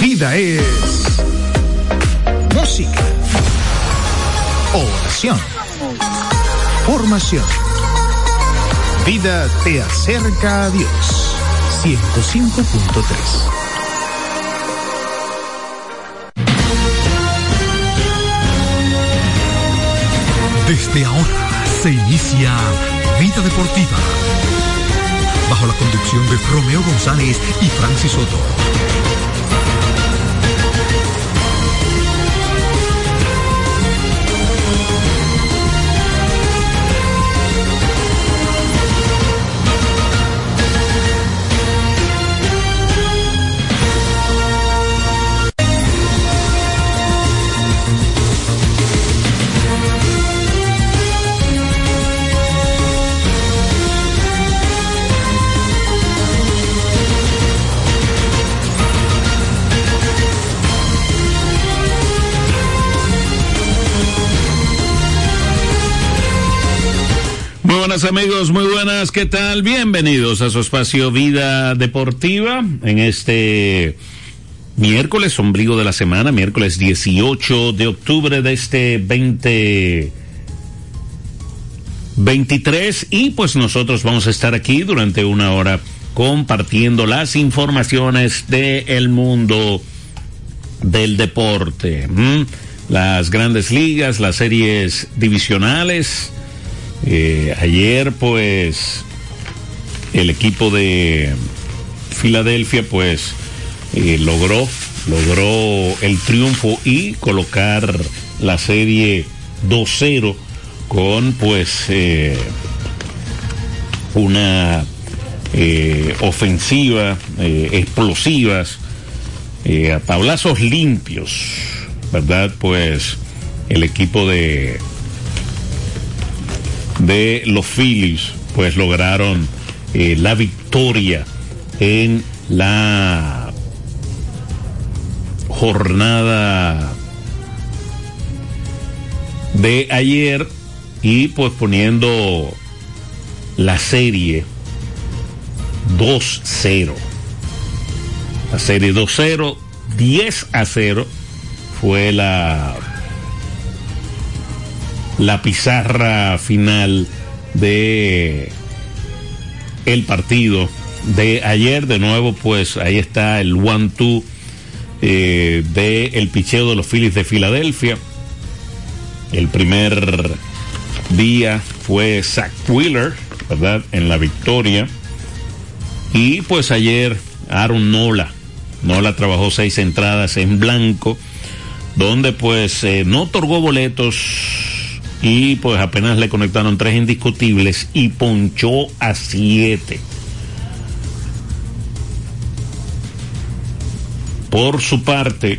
Vida es música, oración, formación. Vida te acerca a Dios. 105.3 Desde ahora se inicia Vida Deportiva. Bajo la conducción de Romeo González y Francis Soto. Amigos, muy buenas, ¿qué tal? Bienvenidos a su espacio Vida Deportiva en este miércoles, ombligo de la semana, miércoles 18 de octubre de este 2023 y pues nosotros vamos a estar aquí durante una hora compartiendo las informaciones del mundo del deporte, las grandes ligas, las series divisionales eh, ayer, pues, el equipo de Filadelfia, pues, eh, logró, logró el triunfo y colocar la serie 2-0 con, pues, eh, una ofensiva, explosivas, a tablazos limpios, ¿verdad? Pues el equipo de de los Phillies, pues lograron eh, la victoria en la jornada de ayer y pues poniendo la serie 2-0. La serie 2-0, 10 a 0 fue la la pizarra final de el partido de ayer. De nuevo, pues ahí está el one-two eh, de el picheo de los Phillies de Filadelfia. El primer día fue Zach Wheeler, ¿verdad? En la victoria. Y pues ayer Aaron Nola. Nola trabajó seis entradas en blanco, donde pues eh, no otorgó boletos y pues apenas le conectaron tres indiscutibles y ponchó a siete. Por su parte,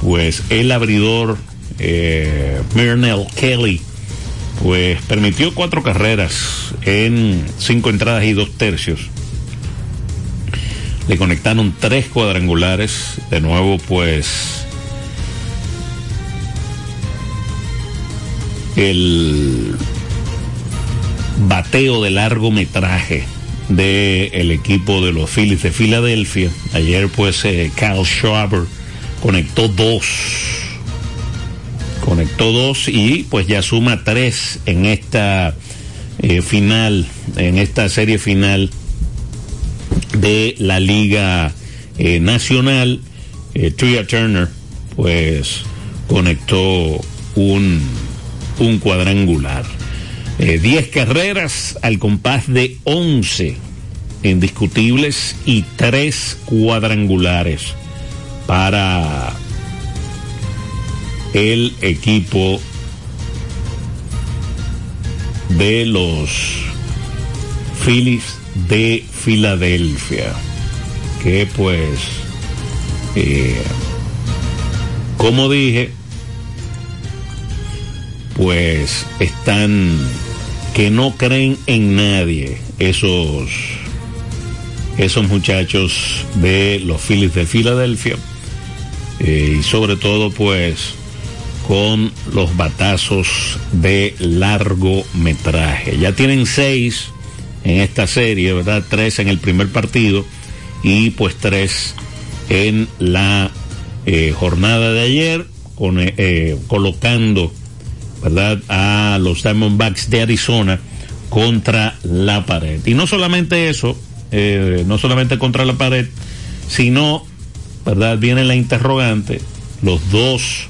pues el abridor eh, Kelly, pues permitió cuatro carreras en cinco entradas y dos tercios. Le conectaron tres cuadrangulares. De nuevo, pues el bateo de largometraje del equipo de los Phillies de Filadelfia. Ayer pues eh, Kyle Schwarber conectó dos. Conectó dos y pues ya suma tres en esta eh, final, en esta serie final de la Liga eh, Nacional. Tria Turner pues conectó un un cuadrangular. 10 eh, carreras al compás de 11 indiscutibles y 3 cuadrangulares para el equipo de los Phillies de Filadelfia. Que pues, eh, como dije, pues están que no creen en nadie esos esos muchachos de los Phillies de Filadelfia eh, y sobre todo pues con los batazos de largometraje. Ya tienen seis en esta serie, ¿verdad? Tres en el primer partido y pues tres en la eh, jornada de ayer, con, eh, colocando ¿verdad? a los Diamondbacks de Arizona contra la pared. Y no solamente eso, eh, no solamente contra la pared, sino, ¿verdad? Viene la interrogante, los dos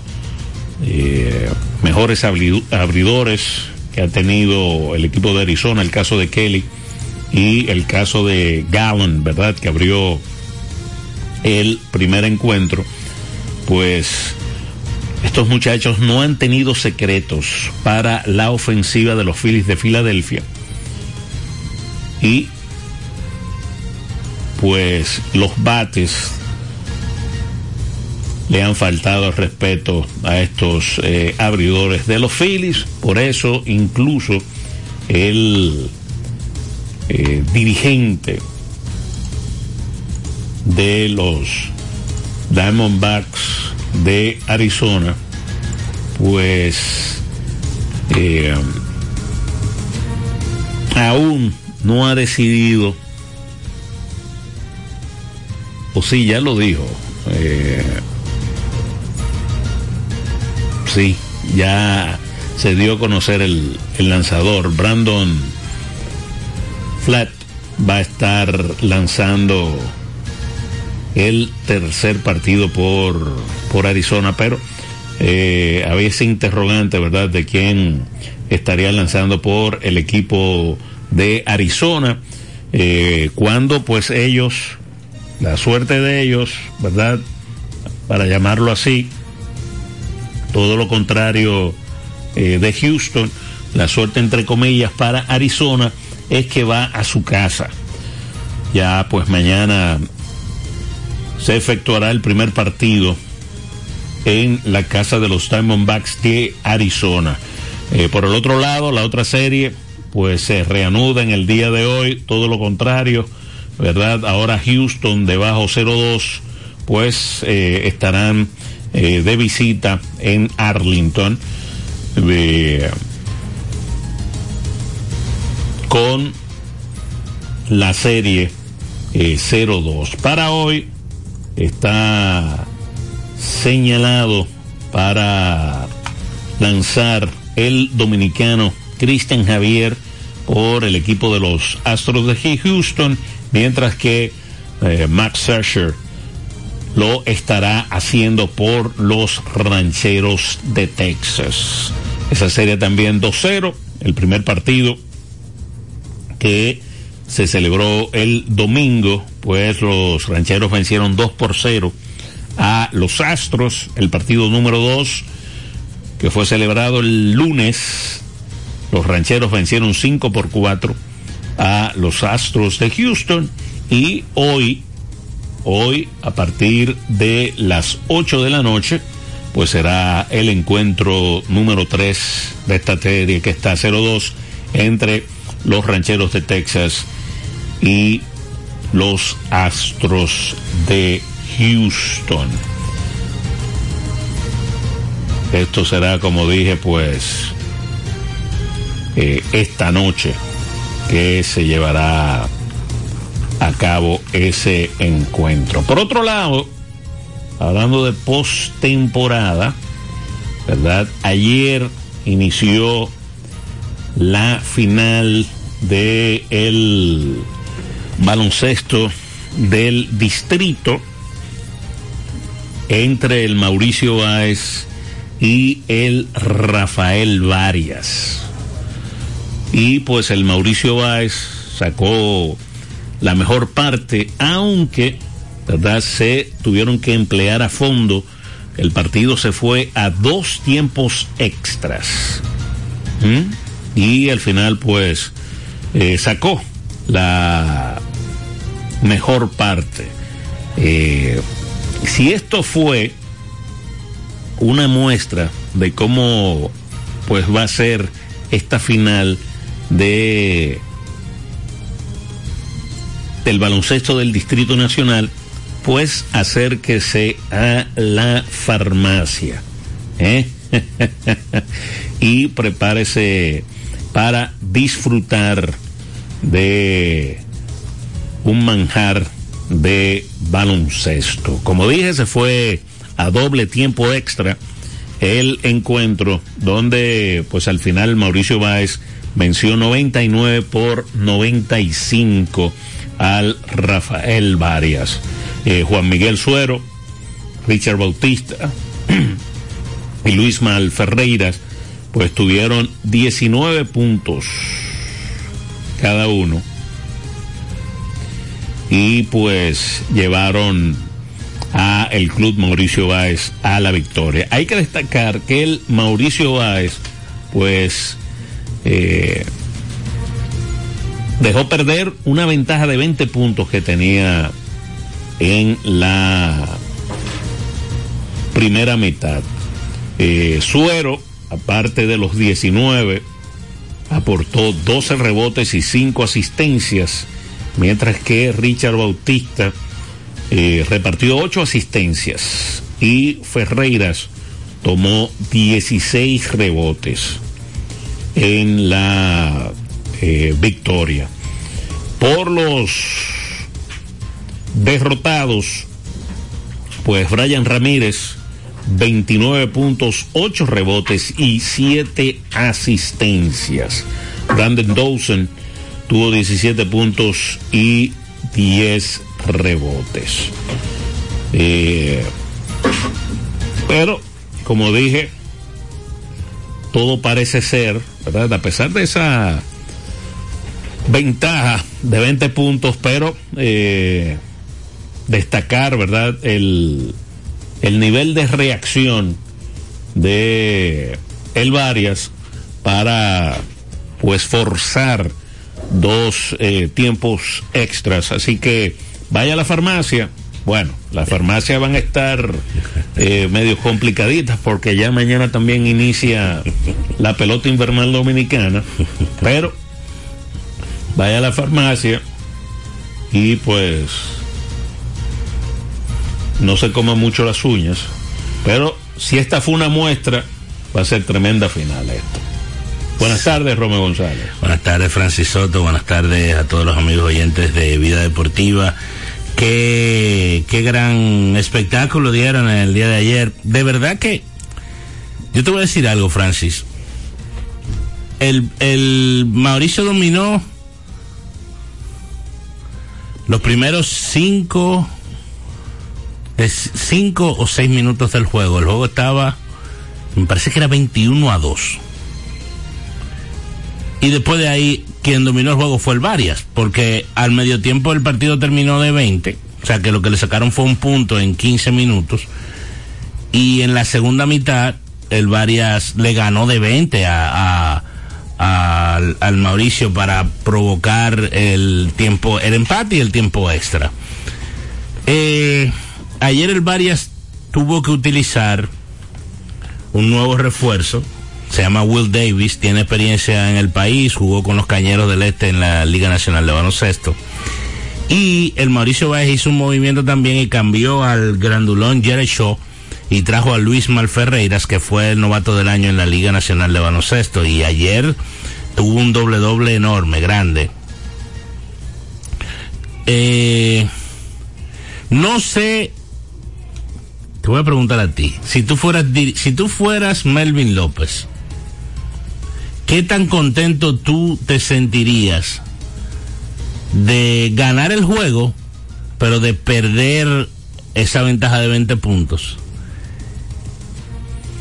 eh, mejores abridores que ha tenido el equipo de Arizona, el caso de Kelly y el caso de Gallen, ¿verdad? Que abrió el primer encuentro, pues estos muchachos no han tenido secretos para la ofensiva de los Phillies de Filadelfia. Y pues los bates le han faltado el respeto a estos eh, abridores de los Phillies. Por eso incluso el eh, dirigente de los Diamondbacks de Arizona, pues eh, aún no ha decidido, o sí, ya lo dijo, eh, sí, ya se dio a conocer el, el lanzador, Brandon Flat va a estar lanzando el tercer partido por, por Arizona, pero eh, había ese interrogante, ¿verdad?, de quién estaría lanzando por el equipo de Arizona, eh, cuando pues ellos, la suerte de ellos, ¿verdad?, para llamarlo así, todo lo contrario eh, de Houston, la suerte entre comillas para Arizona es que va a su casa. Ya pues mañana se efectuará el primer partido en la casa de los Diamondbacks de Arizona. Eh, por el otro lado, la otra serie, pues se reanuda en el día de hoy, todo lo contrario, ¿verdad? Ahora Houston debajo 0-2, pues eh, estarán eh, de visita en Arlington con la serie 0-2. Para hoy, está señalado para lanzar el dominicano Christian Javier por el equipo de los Astros de Houston, mientras que eh, Max Scherzer lo estará haciendo por los rancheros de Texas. Esa serie también 2-0, el primer partido que se celebró el domingo, pues los rancheros vencieron 2 por 0 a los Astros, el partido número 2, que fue celebrado el lunes. Los rancheros vencieron 5 por 4 a los Astros de Houston y hoy, hoy a partir de las 8 de la noche, pues será el encuentro número 3 de esta serie que está 0-2 entre los rancheros de Texas y los Astros de Houston. Esto será, como dije, pues eh, esta noche que se llevará a cabo ese encuentro. Por otro lado, hablando de postemporada, ¿verdad? Ayer inició la final de el baloncesto del distrito entre el Mauricio Báez y el Rafael Varias. Y pues el Mauricio Báez sacó la mejor parte, aunque, ¿verdad? Se tuvieron que emplear a fondo. El partido se fue a dos tiempos extras. ¿Mm? Y al final, pues, eh, sacó la mejor parte. Eh, si esto fue una muestra de cómo pues va a ser esta final de del baloncesto del Distrito Nacional, pues acérquese a la farmacia ¿eh? y prepárese para disfrutar de un manjar de baloncesto. Como dije, se fue a doble tiempo extra el encuentro donde pues al final Mauricio Báez venció 99 por 95 al Rafael Varias. Eh, Juan Miguel Suero, Richard Bautista y Luis Mal Ferreiras pues tuvieron 19 puntos cada uno y pues llevaron a el club Mauricio Báez a la victoria. Hay que destacar que el Mauricio Báez pues eh, dejó perder una ventaja de 20 puntos que tenía en la primera mitad. Eh, Suero, aparte de los 19, aportó 12 rebotes y 5 asistencias, mientras que Richard Bautista eh, repartió 8 asistencias y Ferreiras tomó 16 rebotes en la eh, victoria. Por los derrotados, pues Brian Ramírez, 29 puntos, 8 rebotes y 7 asistencias. Brandon Dawson tuvo 17 puntos y 10 rebotes. Eh, pero, como dije, todo parece ser, ¿verdad? A pesar de esa ventaja de 20 puntos, pero eh, destacar, ¿verdad? El, el nivel de reacción de el Varias para pues forzar dos eh, tiempos extras. Así que vaya a la farmacia. Bueno, las farmacias van a estar eh, medio complicaditas porque ya mañana también inicia la pelota invernal dominicana. Pero vaya a la farmacia y pues no se coma mucho las uñas. Pero si esta fue una muestra, va a ser tremenda final esto. Buenas tardes, Romeo González. Buenas tardes, Francis Soto. Buenas tardes a todos los amigos oyentes de Vida Deportiva. Qué, qué gran espectáculo dieron el día de ayer. De verdad que yo te voy a decir algo, Francis. El, el Mauricio dominó los primeros cinco, cinco o seis minutos del juego. El juego estaba, me parece que era 21 a 2 y después de ahí quien dominó el juego fue el Varias, porque al medio tiempo el partido terminó de 20, o sea que lo que le sacaron fue un punto en 15 minutos, y en la segunda mitad el Varias le ganó de 20 a, al, Mauricio para provocar el tiempo, el empate y el tiempo extra. Eh, ayer el Varias tuvo que utilizar un nuevo refuerzo, se llama Will Davis, tiene experiencia en el país, jugó con los Cañeros del Este en la Liga Nacional de Baloncesto. Y el Mauricio Báez hizo un movimiento también y cambió al grandulón Jerry Shaw y trajo a Luis Malferreiras, que fue el novato del año en la Liga Nacional de Baloncesto. Y ayer tuvo un doble doble enorme, grande. Eh, no sé, te voy a preguntar a ti, si tú fueras, si tú fueras Melvin López, ¿qué tan contento tú te sentirías de ganar el juego, pero de perder esa ventaja de 20 puntos?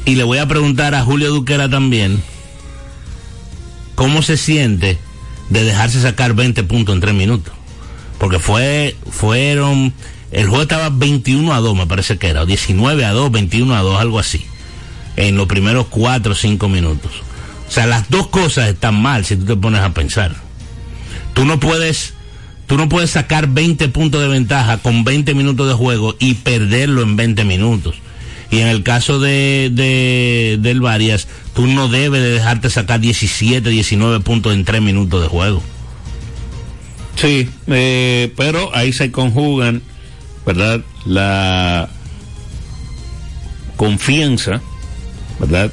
Y le voy a preguntar a Julio Duquera también, ¿cómo se siente de dejarse sacar 20 puntos en 3 minutos? Porque fue, fueron, el juego estaba 21 a 2, me parece que era, o 19 a 2, 21 a 2, algo así, en los primeros 4 o 5 minutos. O sea, las dos cosas están mal si tú te pones a pensar. Tú no puedes, tú no puedes sacar 20 puntos de ventaja con 20 minutos de juego y perderlo en 20 minutos. Y en el caso de, de del Varias, tú no debes de dejarte sacar 17, 19 puntos en 3 minutos de juego. Sí, eh, pero ahí se conjugan, ¿verdad? La confianza, ¿verdad?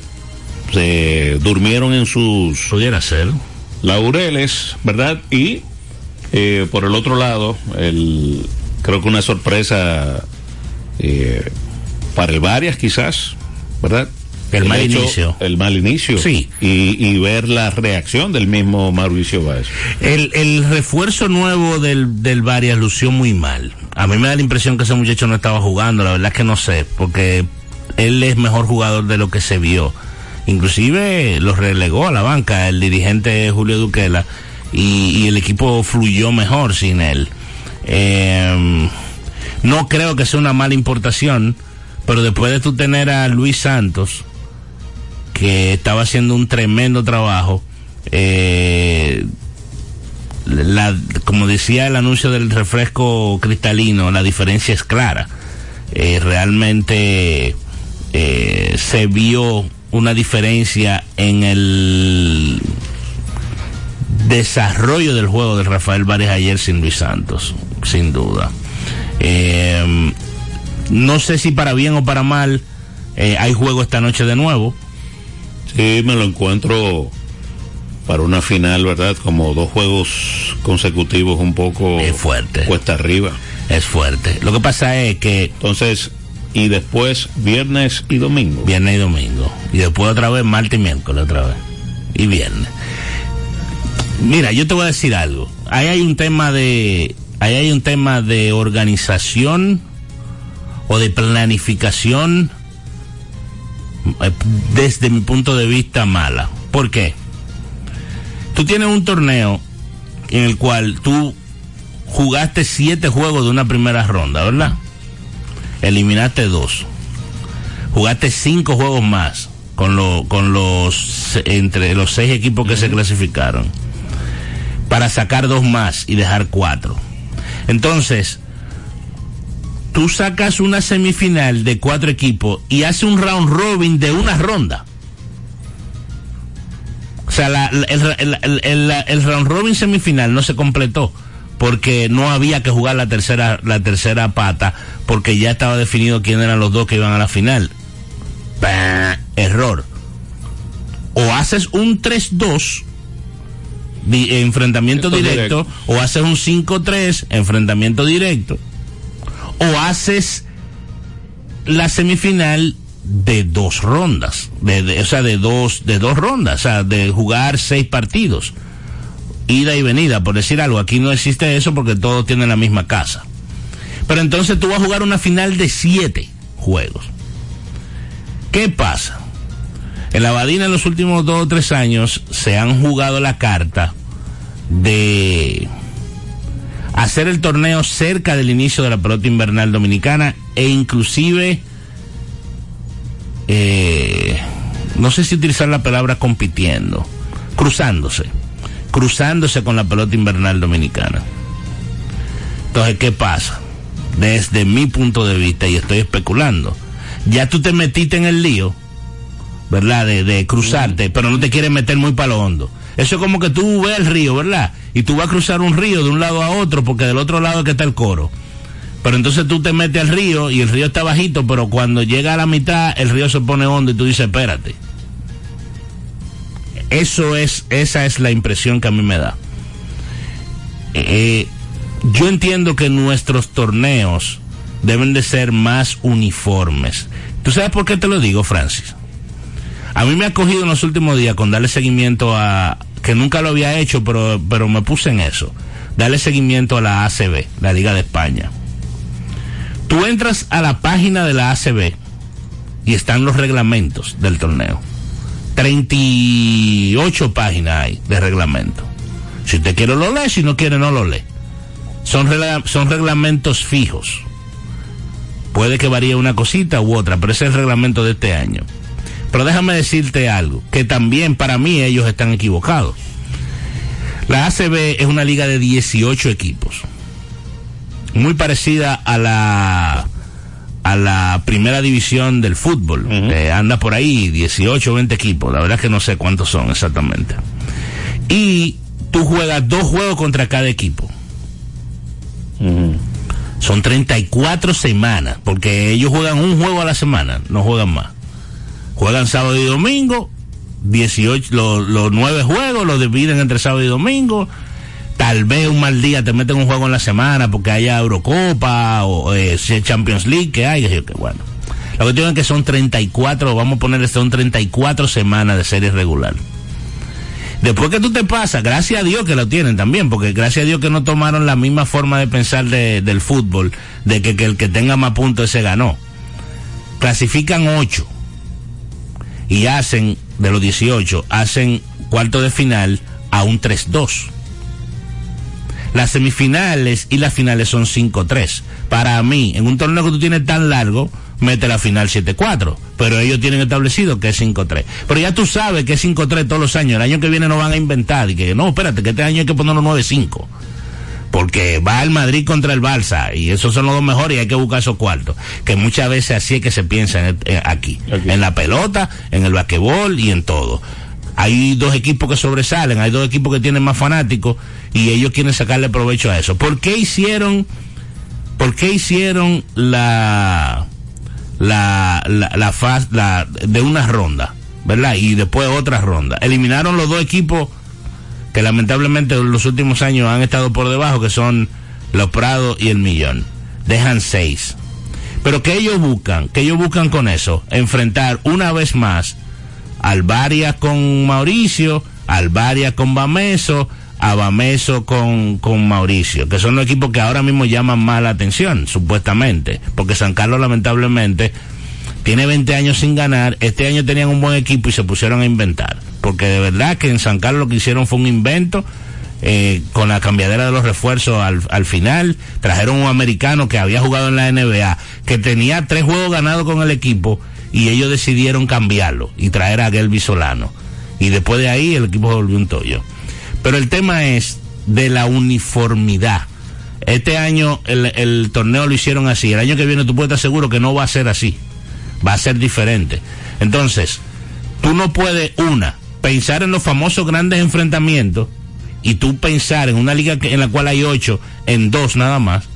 Se durmieron en sus... Pudiera ser. Laureles, ¿verdad? Y eh, por el otro lado, el creo que una sorpresa eh, para el Varias quizás, ¿verdad? El mal inicio. El mal inicio. Sí. Y, y ver la reacción del mismo Mauricio Báez. El, el refuerzo nuevo del, del Varias lució muy mal. A mí me da la impresión que ese muchacho no estaba jugando, la verdad es que no sé, porque él es mejor jugador de lo que se vio. Inclusive lo relegó a la banca el dirigente Julio Duquela y, y el equipo fluyó mejor sin él. Eh, no creo que sea una mala importación, pero después de tú tener a Luis Santos, que estaba haciendo un tremendo trabajo, eh, como decía el anuncio del refresco cristalino, la diferencia es clara. Eh, realmente eh, se vio una diferencia en el desarrollo del juego de Rafael Vares ayer sin Luis Santos, sin duda. Eh, no sé si para bien o para mal, eh, hay juego esta noche de nuevo. Sí, me lo encuentro para una final, ¿verdad? Como dos juegos consecutivos un poco Es fuerte. cuesta arriba. Es fuerte. Lo que pasa es que Entonces, y después viernes y domingo. viernes y domingo. Y después otra vez martes y miércoles otra vez. Y viernes. Mira, yo te voy a decir algo. Ahí hay un tema de, ahí hay un tema de organización o de planificación eh, desde mi punto de vista mala. ¿Por qué? Tú tienes un torneo en el cual tú jugaste siete juegos de una primera ronda, ¿verdad? Eliminaste dos. Jugaste cinco juegos más con, lo, con los entre los seis equipos que se clasificaron para sacar dos más y dejar cuatro. Entonces, tú sacas una semifinal de cuatro equipos y haces un round robin de una ronda. O sea, la- la- el, el- el- el round robin semifinal no se completó porque no había que jugar la tercera, la tercera pata porque ya estaba definido quién eran los dos que iban a la final. Bah, error. O haces un 3-2 di- enfrentamiento directo. o haces un 5-3 enfrentamiento directo o haces la semifinal de dos rondas, de, de- o sea, de dos, de dos rondas, o sea, de jugar seis partidos, ida y venida, por decir algo. Aquí no existe eso porque todos tienen la misma casa. Pero entonces tú vas a jugar una final de siete juegos. ¿Qué pasa? En la Badina en los últimos dos o tres años se han jugado la carta de hacer el torneo cerca del inicio de la pelota invernal dominicana e inclusive eh, no sé si utilizar la palabra compitiendo, cruzándose, cruzándose con la pelota invernal dominicana. Entonces, ¿qué pasa? Desde mi punto de vista, y estoy especulando, ya tú te metiste en el lío, ¿verdad? De, de cruzarte, pero no te quieres meter muy para lo hondo. Eso es como que tú ves el río, ¿verdad? Y tú vas a cruzar un río de un lado a otro porque del otro lado es que está el coro. Pero entonces tú te metes al río y el río está bajito, pero cuando llega a la mitad el río se pone hondo y tú dices, espérate. Eso es, esa es la impresión que a mí me da. Eh, yo entiendo que nuestros torneos deben de ser más uniformes. ¿Tú sabes por qué te lo digo, Francis? A mí me ha cogido en los últimos días con darle seguimiento a, que nunca lo había hecho, pero, pero me puse en eso, darle seguimiento a la ACB, la Liga de España. Tú entras a la página de la ACB y están los reglamentos del torneo. 38 páginas hay de reglamento. Si usted quiere lo lee, si no quiere no lo lee. Son, son reglamentos fijos. Puede que varíe una cosita u otra, pero ese es el reglamento de este año. Pero déjame decirte algo, que también para mí ellos están equivocados. La ACB es una liga de 18 equipos. Muy parecida a la a la primera división del fútbol. Eh, anda por ahí 18 o 20 equipos. La verdad es que no sé cuántos son exactamente. Y tú juegas dos juegos contra cada equipo. Son 34 semanas, porque ellos juegan un juego a la semana, no juegan más. Juegan sábado y domingo, 18, los, los nueve juegos los dividen entre sábado y domingo, tal vez un mal día te meten un juego en la semana porque haya Eurocopa o eh, Champions League que hay, que bueno. La cuestión es que son 34, vamos a poner, son 34 semanas de serie regular. Después que tú te pasas, gracias a Dios que lo tienen también, porque gracias a Dios que no tomaron la misma forma de pensar de, del fútbol, de que, que, el que tenga más puntos ese ganó. Clasifican 8 y hacen, de los 18, hacen cuarto de final a un 3-2. Las semifinales y las finales son 5-3. Para mí, en un torneo que tú tienes tan largo, mete la final 7-4. Pero ellos tienen establecido que es 5-3. Pero ya tú sabes que es 5-3 todos los años. El año que viene no van a inventar. Y que no, espérate, que este año hay que ponerlo 9-5. Porque va el Madrid contra el Barça. Y esos son los dos mejores y hay que buscar esos cuartos. Que muchas veces así es que se piensa en, en, aquí. aquí. En la pelota, en el basquetbol y en todo. Hay dos equipos que sobresalen, hay dos equipos que tienen más fanáticos y ellos quieren sacarle provecho a eso. ¿Por qué hicieron, por qué hicieron la, la, la, la la, de una ronda, ¿verdad? Y después otra ronda. Eliminaron los dos equipos que lamentablemente en los últimos años han estado por debajo, que son los Prados y el Millón. Dejan seis. Pero ¿qué ellos buscan? ¿Qué ellos buscan con eso? Enfrentar una vez más Alvaria con Mauricio, Alvaria con Bameso, a Bameso con, con Mauricio, que son los equipos que ahora mismo llaman más la atención, supuestamente, porque San Carlos lamentablemente tiene 20 años sin ganar, este año tenían un buen equipo y se pusieron a inventar, porque de verdad que en San Carlos lo que hicieron fue un invento, eh, con la cambiadera de los refuerzos al, al, final, trajeron un americano que había jugado en la NBA, que tenía tres juegos ganados con el equipo, y ellos decidieron cambiarlo y traer a Gelby Solano. Y después de ahí el equipo volvió un tollo. Pero el tema es de la uniformidad. Este año el, el, torneo lo hicieron así. El año que viene tú puedes estar seguro que no va a ser así. Va a ser diferente. Entonces, tú no puedes, una, pensar en los famosos grandes enfrentamientos y tú pensar en una liga en la cual hay ocho, en dos nada más.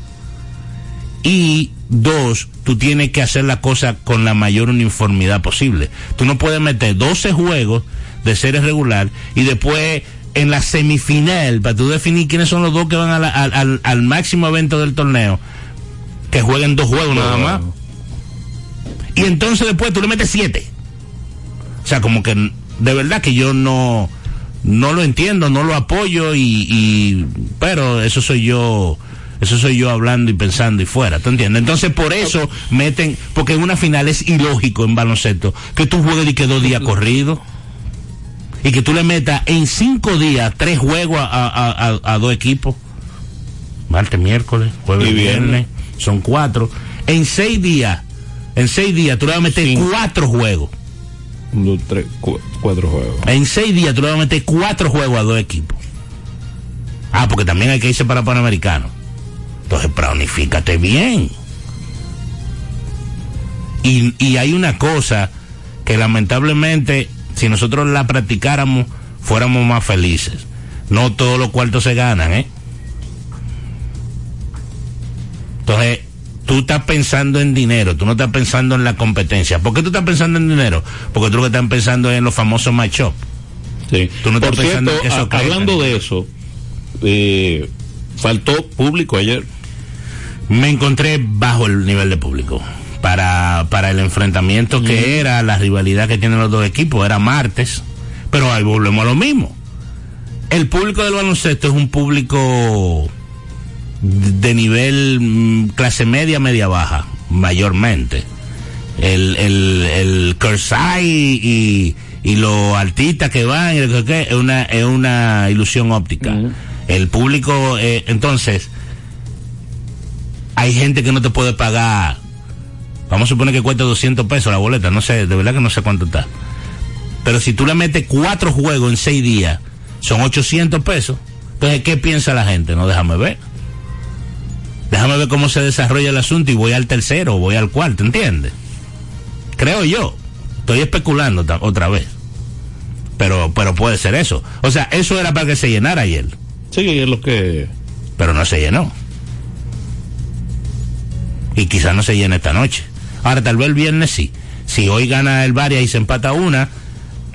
Y dos, tú tienes que hacer la cosa con la mayor uniformidad posible. Tú no puedes meter 12 juegos de serie regular y después en la semifinal, para tú definir quiénes son los dos que van a la, al, al, al, máximo evento del torneo, que jueguen dos juegos nada más. Y entonces después tú le metes siete. O sea, como que de verdad que yo no, no lo entiendo, no lo apoyo y, y pero eso soy yo eso soy yo hablando y pensando y fuera, ¿tú entiendes? Entonces por eso meten, porque en una final es ilógico en baloncesto que tú juegues y que dos días corridos y que tú le metas en cinco días tres juegos a, a, a, a dos equipos, martes, miércoles, jueves, y viernes, viernes, son cuatro. En seis días, en seis días tú le vas a meter Cinco. cuatro juegos. Dos, tres, cu cuatro juegos. En seis días tú le vas a meter cuatro juegos a dos equipos. Ah, porque también hay que irse para Panamericano. Entonces, planifícate bien. Y, y hay una cosa que lamentablemente, si nosotros la practicáramos, fuéramos más felices. No todos los cuartos se ganan, ¿eh? Entonces, tú estás pensando en dinero, tú no estás pensando en la competencia. ¿Por qué tú estás pensando en dinero? Porque tú lo que estás pensando es en los famosos matchups. Sí. Tú no Por cierto, eso a, hablando de eso, eh, faltó público ayer. Me encontré bajo el nivel de público. Para, para el enfrentamiento mm. que era, la rivalidad que tienen los dos equipos, era martes, pero ahí volvemos a lo mismo. El público del baloncesto es un público de nivel mm, clase media, media baja, mayormente. El, el, el Kersai y, y los artistas que van, es una, es una ilusión óptica. Mm. El público, eh, entonces, hay gente que no te puede pagar. Vamos a suponer que cuesta 200 pesos la boleta, no sé, de verdad que no sé cuánto está. Pero si tú le metes cuatro juegos en seis días, son 800 pesos. Entonces, ¿qué piensa la gente? No, déjame ver. Déjame ver cómo se desarrolla el asunto y voy al tercero, voy al cuarto, ¿entiendes? Creo yo. Estoy especulando otra vez. Pero, pero puede ser eso. O sea, eso era para que se llenara ayer. Sí, es lo que. Pero no se llenó. Y quizás no se llene esta noche. Ahora, tal vez el viernes sí. Si hoy gana el Varia y se empata una,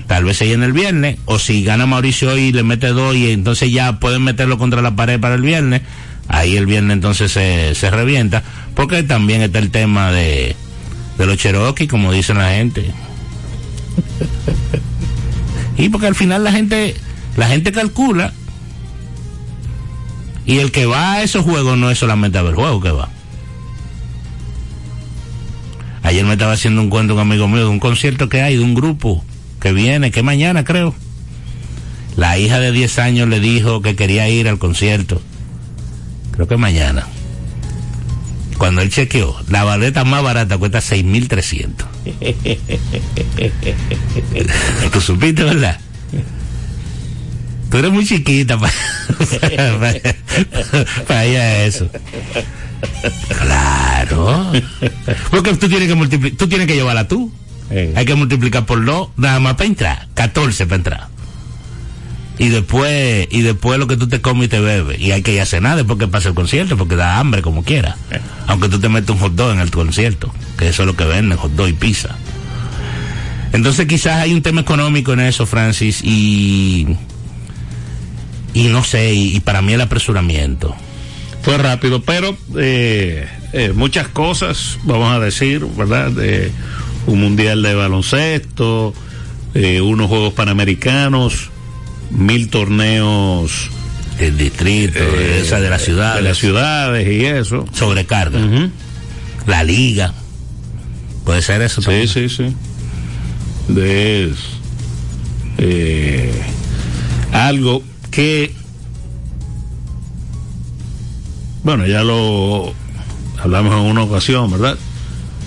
Tal vez se llene el viernes, o si gana Mauricio hoy y le mete dos y entonces ya pueden meterlo contra la pared para el viernes, ahí el viernes entonces se, se revienta, porque también está el tema de, de los Cherokee, como dicen la gente. y porque al final la gente, la gente calcula, y el que va a esos juegos no es solamente a ver juego que va. Ayer me estaba haciendo un cuento un amigo mío de un concierto que hay, de un grupo que viene, que mañana creo. La hija de 10 años le dijo que quería ir al concierto. Creo que mañana. Cuando él chequeó, la baleta más barata cuesta 6.300. ¿Tú supiste, verdad? Tú eres muy chiquita para, para, eso. Claro. Porque tú tienes que multiplicar, tú tienes que llevarla tú. Hay que multiplicar por dos, nada más para entrar. 14 para entrar. Y después, y después lo que tú te comes y te bebes. Y hay que ir a cenar después que pase el concierto, porque da hambre como quiera. Aunque tú te metes un hot dog en el concierto, que eso es lo que venden, hot dog y pizza. Entonces quizás hay un tema económico en eso, Francis, y, y no sé, y, y para mí el apresuramiento. Fue rápido, pero eh, eh, muchas cosas, vamos a decir, ¿verdad? De un mundial de baloncesto, eh, unos Juegos Panamericanos, mil torneos El distrito, eh, esa de la ciudad, de las ciudades y eso. sobrecarga. La liga. Puede ser eso Sí, también. sí, sí. De eh, algo que, bueno, ya lo hablamos en una ocasión, ¿verdad?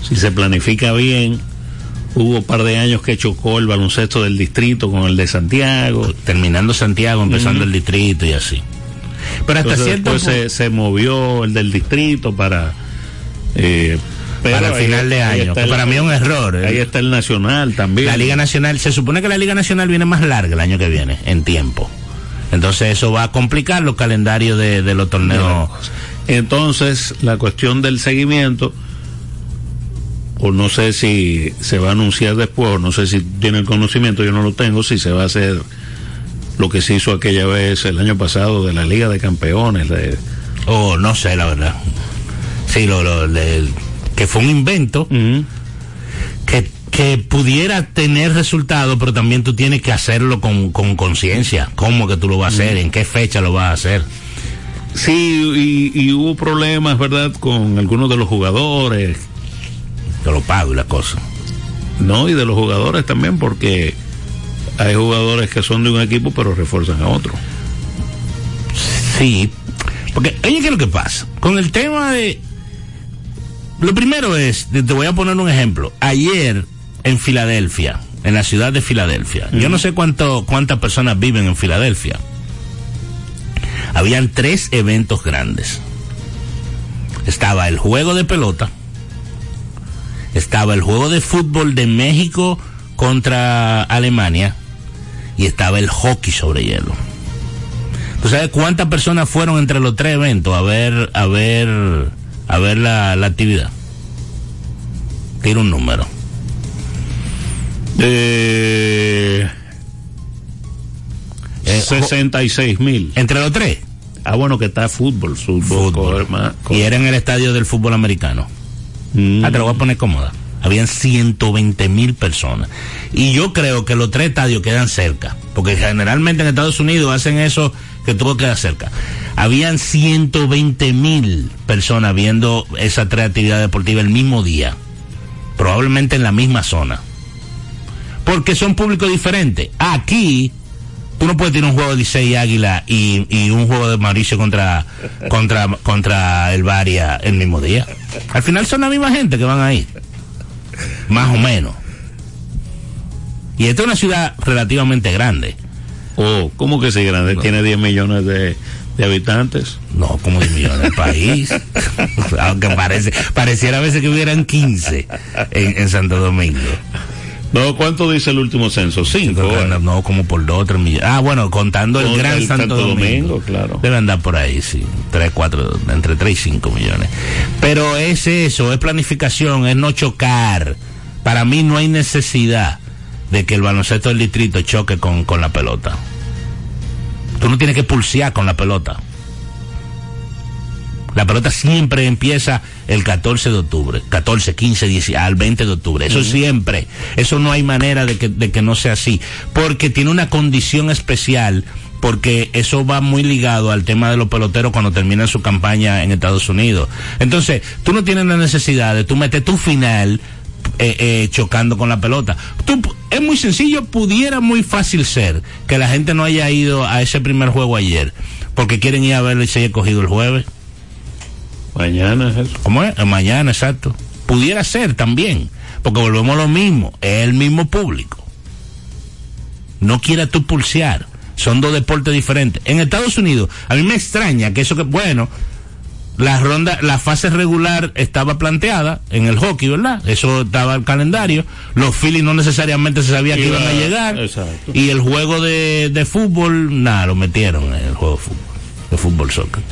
Si se planifica bien, hubo un par de años que chocó el baloncesto del distrito con el de Santiago. Terminando Santiago, empezando el distrito y así. Pero hasta Entonces cierto después se, se movió el del distrito para... eh, pero para el final de año. que el- para mí es un error. ¿eh? Ahí está el nacional también. La Liga Nacional, se supone que la Liga Nacional viene más larga el año que viene, en tiempo. Entonces eso va a complicar los calendarios de, de los torneos. Entonces, la cuestión del seguimiento, o no sé si se va a anunciar después, o no sé si tiene el conocimiento, yo no lo tengo, si se va a hacer lo que se hizo aquella vez el año pasado de la Liga de Campeones. de- O no sé, la verdad. Sí, lo, lo- que fue un invento que, que pudiera tener resultado, pero también tú tienes que hacerlo con con conciencia. ¿Cómo que tú lo vas a hacer? ¿En qué fecha lo vas a hacer? Sí, y, y hubo problemas, ¿verdad?, con algunos de los jugadores, Te lo pago y la cosa. ¿no? Y de los jugadores también, porque hay jugadores que son de un equipo, pero refuerzan a otro. Sí, porque, oye, ¿qué es lo que pasa? Con el tema de... Lo primero es, te voy a poner un ejemplo. Ayer en Filadelfia, en la ciudad de Filadelfia, yo no sé cuánto, cuántas personas viven en Filadelfia. Habían tres eventos grandes. Estaba el juego de pelota, estaba el juego de fútbol de México contra Alemania y estaba el hockey sobre hielo. ¿Tú sabes cuántas personas fueron entre los tres eventos a ver, a ver, a ver la, la actividad? Tira un número. Eh, Eh, 66 mil. Entre los tres. Ah, bueno, que está fútbol. Fútbol. Y era en el estadio del fútbol americano. Mm. Ah, te lo voy a poner cómoda. Habían 120 mil personas. Y yo creo que los tres estadios quedan cerca. Porque generalmente en Estados Unidos hacen eso que todo queda cerca. Habían 120 mil personas viendo esa tres actividades deportivas el mismo día. Probablemente en la misma zona. Porque son públicos diferentes. Aquí, tú no puedes tener un juego de Licey Águila y, y un juego de Mauricio contra, contra, contra el Varia el mismo día. Al final son la misma gente que van ahí. Más o menos. Y esta es una ciudad relativamente grande. Oh, ¿cómo que sí grande? Tiene 10 millones de, de habitantes. No, como 10 millones del país. Aunque parece, pareciera a veces que hubieran 15 en, en Santo Domingo. No, ¿cuánto dice el último censo? Cinco. Anda- no, como por 2 o 3 millones. Ah, bueno, contando el Gran el Santo, Santo Domingo. Domingo, claro. Debe andar por ahí, sí. 3, 4, entre 3 y 5 millones. Pero es eso, es planificación, es no chocar. Para mí no hay necesidad de que el baloncesto del distrito choque con, con la pelota. Tú no tienes que pulsear con la pelota. La pelota siempre empieza el 14 de octubre, 14, 15, 10, al 20 de octubre. Eso siempre. Eso no hay manera de que, de que no sea así. Porque tiene una condición especial porque eso va muy ligado al tema de los peloteros cuando terminan su campaña en Estados Unidos. Entonces, tú no tienes la necesidad de tú meter tu final eh, eh, chocando con la pelota. Tú, es muy sencillo, pudiera muy fácil ser que la gente no haya ido a ese primer juego ayer porque quieren ir a verlo y se haya cogido el jueves. Mañana es eso. ¿Cómo es? Eh, Mañana, exacto. Pudiera ser también, porque volvemos a lo mismo, es el mismo público. No quiera tú pulsear, son dos deportes diferentes. En Estados Unidos, a mí me extraña que eso que, bueno, la ronda, la fase regular estaba planteada en el hockey, ¿verdad? Eso estaba el calendario. Los Phillies no necesariamente se sabía que Iba- iban a llegar. exacto. Y el juego de, de fútbol, nada, lo metieron en el juego de fútbol, de fútbol soccer.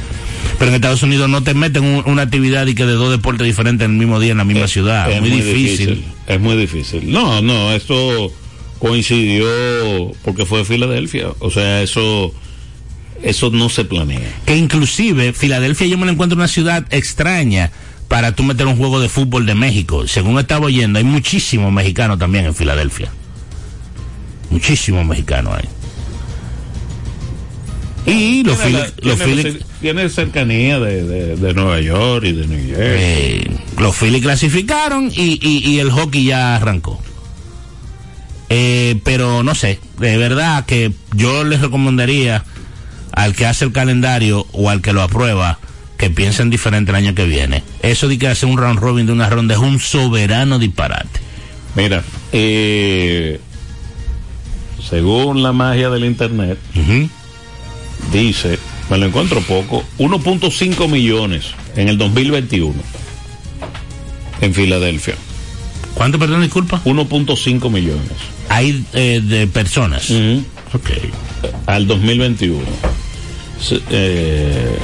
Pero en Estados Unidos no te meten un- una actividad y que de dos deportes diferentes en el mismo día en la misma ciudad. Es muy, difícil. Es muy difícil. No, no, eso coincidió porque fue Filadelfia. O sea, eso, eso no se planea. Que inclusive Filadelfia yo me la encuentro una ciudad extraña para tú meter un juego de fútbol de México. Según estaba oyendo, hay muchísimos mexicanos también en Filadelfia. Muchísimos mexicanos hay. Y los Phillies, los tiene- tiene cercanía de, de- de Nueva York y de New Jersey. eh, los Phillies clasificaron y, y- y el hockey ya arrancó. Eh, pero no sé, de verdad que yo les recomendaría al que hace el calendario o al que lo aprueba que piensen diferente el año que viene. Eso de que hacer un round robin de una ronda es un soberano disparate. Mira, eh, según la magia del Internet. Dice, me lo encuentro poco, 1.5 millones en el 2021 en Filadelfia. ¿Cuánto, perdón, disculpa? 1.5 millones Hay eh, de personas. Ok. al 2021. Se- eh,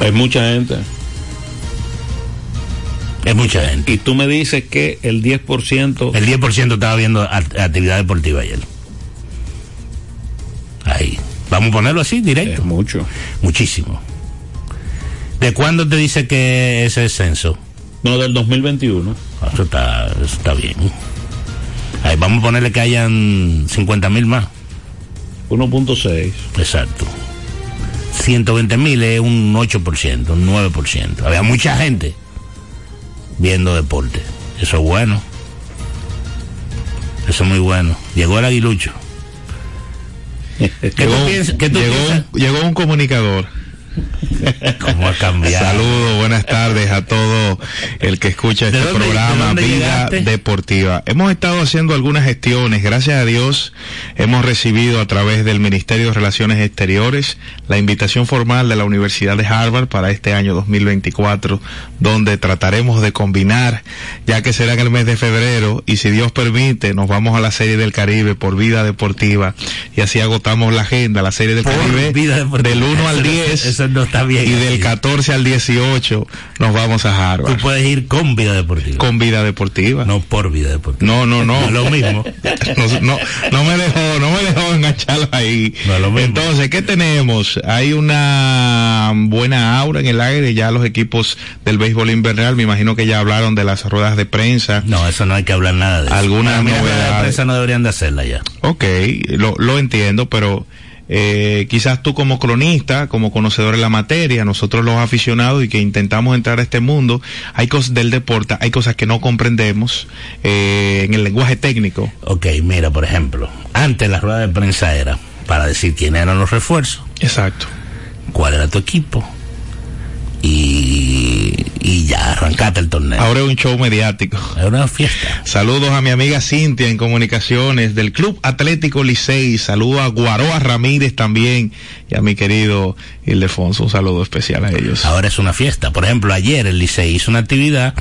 hay mucha gente. Es mucha gente. Y tú me dices que el 10%... El 10% estaba viendo act- actividad deportiva ayer. Ahí. Vamos a ponerlo así, directo. es mucho. Muchísimo. ¿De cuándo te dice que ese censo? No, del 2021. Ah, Eso está, eso está bien. Ahí vamos a ponerle que hayan 50 mil más. 1.6. Exacto. 120 mil es un 8%, un 9%. Había mucha gente viendo deporte. Eso es bueno. Eso es muy bueno. Llegó el aguilucho. ¿Qué tú Llegó, piensas? ¿Qué tú llegó piensas? un, llegó un comunicador. ¿Cómo ha cambiado? Saludos, buenas tardes a todo el que escucha ¿De este dónde- programa Vida llegaste? Deportiva. Hemos estado haciendo algunas gestiones, gracias a Dios hemos recibido a través del Ministerio de Relaciones Exteriores la invitación formal de la Universidad de Harvard para este año 2024, donde trataremos de combinar, ya que será en el mes de febrero y si Dios permite nos vamos a la Serie del Caribe por Vida Deportiva y así agotamos la agenda, la Serie del Por Caribe del 1 al Eso no- 10 eso no está bien y del así. 14 al 18 nos vamos a Tú Harvard puedes ir con vida deportiva. con vida deportiva. No por vida deportiva. No, no, no. No es lo mismo. No, no, no me dejó, no me dejó engancharlo ahí. No lo mismo. Entonces, ¿qué tenemos? Hay una buena aura en el aire, ya los equipos del béisbol invernal, me imagino que ya hablaron de las ruedas de prensa. No, eso no hay que hablar nada de eso. Algunas las ruedas de novedades. prensa no deberían de hacerla ya. Ok, lo, lo entiendo, pero eh, quizás tú como cronista, como conocedor de la materia, nosotros los aficionados y que intentamos entrar a este mundo, hay cosas del deporte, hay cosas que no comprendemos eh, en el lenguaje técnico. Ok, mira, por ejemplo, antes la rueda de prensa era para decir quiénes eran los refuerzos, Exacto. cuál era tu equipo y, y ya arrancaste el torneo. Ahora es un show mediático. Era una fiesta. Saludos a mi amiga Cintia en comunicaciones del Club Atlético Licey. Saludo a Guaroa Ramírez también y a mi querido Ildefonso. Un saludo especial a ellos. Ahora es una fiesta. Por ejemplo, ayer el Licey hizo una actividad,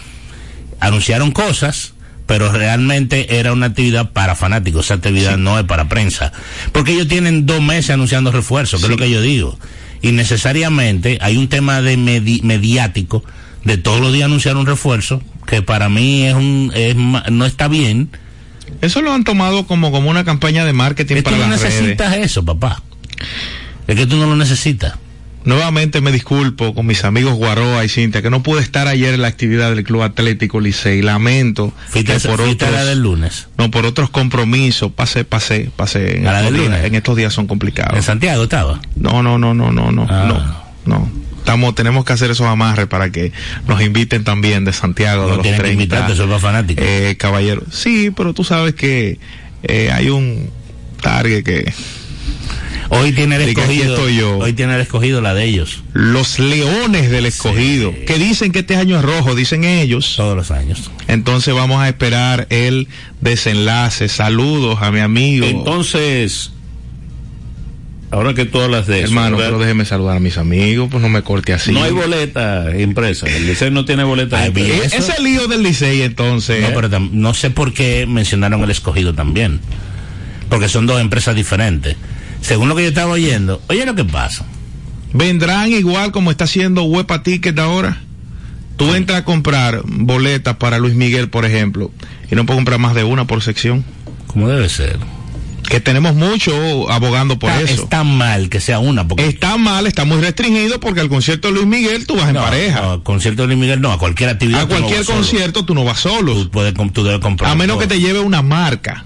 anunciaron cosas, pero realmente era una actividad para fanáticos. Esa actividad no es para prensa. Porque ellos tienen dos meses anunciando refuerzos, que es lo que yo digo. Y necesariamente hay un tema de medi- mediático de todos los días anunciar un refuerzo, que para mí es un, es, no está bien. Eso lo han tomado como, como una campaña de marketing para tú no las necesitas redes. eso, papá. Es que tú no lo necesitas. Nuevamente me disculpo con mis amigos Guaroa y Cintia que no pude estar ayer en la actividad del Club Atlético Licey. Lamento Fuiste, que por a la otros, del lunes. no, por otros compromisos pasé, pasé, pasé. En, ¿A la estos del días, lunes? en estos días son En complicados. Santiago estaba. No, no, no, no, no, no, Ah. no, no. Estamos, tenemos que hacer esos amarres para que nos inviten también de Santiago, de No los tienen que 30. invitarte, eso es para fanáticos. eh, caballero. Sí, pero tú sabes que eh, hay un target que Hoy tiene el escogido. yo. Hoy tiene el escogido la de ellos. los leones del escogido, Sí. que dicen que este año es rojo, dicen ellos. Todos los años. Entonces vamos a esperar el desenlace. Saludos a mi amigo. Entonces, ahora que tú hablas de eso, Hermano, pero déjeme saludar a mis amigos, pues no me corte así. no hay boleta impresa. El Licey no tiene boleta Ay, impresa. Ese lío del Licey entonces. No, pero tam- no sé por qué mencionaron el escogido también. Porque son dos empresas diferentes. Según lo que yo estaba oyendo, oye lo que pasa. vendrán igual como está haciendo Huepa Ticket ahora. Tú entras a comprar boletas para Luis Miguel, por ejemplo, y no puedes comprar más de una por sección. Como debe ser. Que tenemos mucho abogando por está, eso. está mal que sea una. Porque Está mal, está muy restringido porque al concierto de Luis Miguel tú vas en pareja. no, concierto de Luis Miguel no, a cualquier actividad. a no cualquier solo. concierto tú no vas solo. Tú, puedes, com- tú debes comprar. A menos todo. que te lleve una marca.